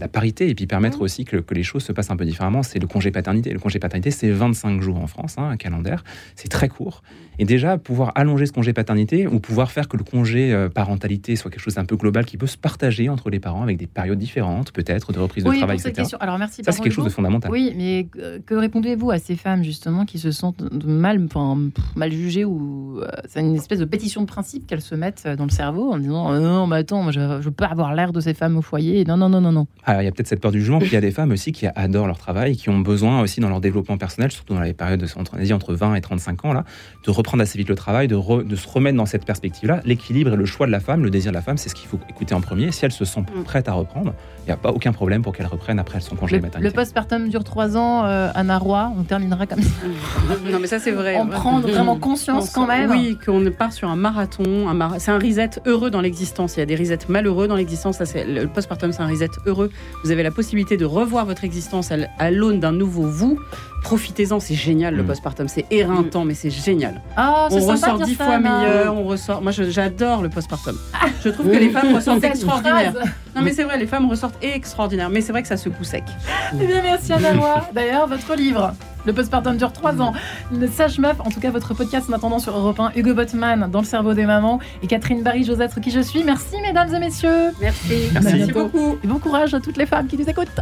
la parité et puis permettre aussi que, que les choses se passent un peu différemment. C'est le congé paternité. Le congé paternité, c'est 25 jours en France, hein, un calendaire. C'est très court. Et déjà, pouvoir allonger ce congé paternité ou pouvoir faire que le congé euh, parentalité soit quelque chose d'un peu global qui peut se partager entre les parents avec des périodes différentes, peut-être, de reprise de Oui, travail, pour cette etc. question. Alors merci. Ça, c'est quelque chose de fondamental. Oui, mais euh, que répondez-vous à ces femmes justement qui se sentent mal, enfin, mal jugées ou euh, c'est une espèce de pétition de principe qu'elles se mettent dans le cerveau en disant non, mais attends, moi, je, je veux pas avoir l'air de ces femmes au foyer. Non, non, non, non, non. Alors, il y a peut-être cette peur du jugement, puis il y a des femmes aussi qui adorent leur travail, et qui ont besoin aussi dans leur développement personnel, surtout dans les périodes de, entre, entre 20 et 35 ans, là, de reprendre assez vite le travail, de, re- de se remettre dans cette perspective-là. L'équilibre et le choix de la femme, le désir de la femme, c'est ce qu'il faut écouter en premier. Si elle se sent Mm. prête à reprendre, il n'y a pas aucun problème pour qu'elle reprenne après son congé Le, maternité. le postpartum dure trois ans. Euh, Anna Roy, on terminera comme ça. Non, mais ça, c'est vrai. On prend vraiment conscience quand même. Oui, qu'on part sur un marathon. Un mara- C'est un reset heureux dans l'existence. Il y a des resets malheureux dans l'existence. Le postpartum, c'est un reset heureux. Vous avez la possibilité de revoir votre existence à l'aune d'un nouveau vous. Profitez-en, c'est génial le Mm. postpartum. C'est éreintant, mais c'est génial. Ah, c'est On ressort dix fois meilleur. On ressort. Moi, j'adore le postpartum. Je trouve que les femmes ressortent extraordinaires. Non, mais c'est vrai, les femmes ressortent extraordinaires. Mais c'est vrai que ça secoue sec. Eh bien, merci Anna Roy. D'ailleurs, votre livre, Le postpartum dure 3 ans. Le Sage Meuf, en tout cas, votre podcast en attendant sur Europe 1, Hugo Botman, Dans le cerveau des mamans, et Catherine Barry, Josette, qui je suis. Merci, mesdames et messieurs. Merci. Merci. Bientôt. beaucoup. Et bon courage à toutes les femmes qui nous écoutent.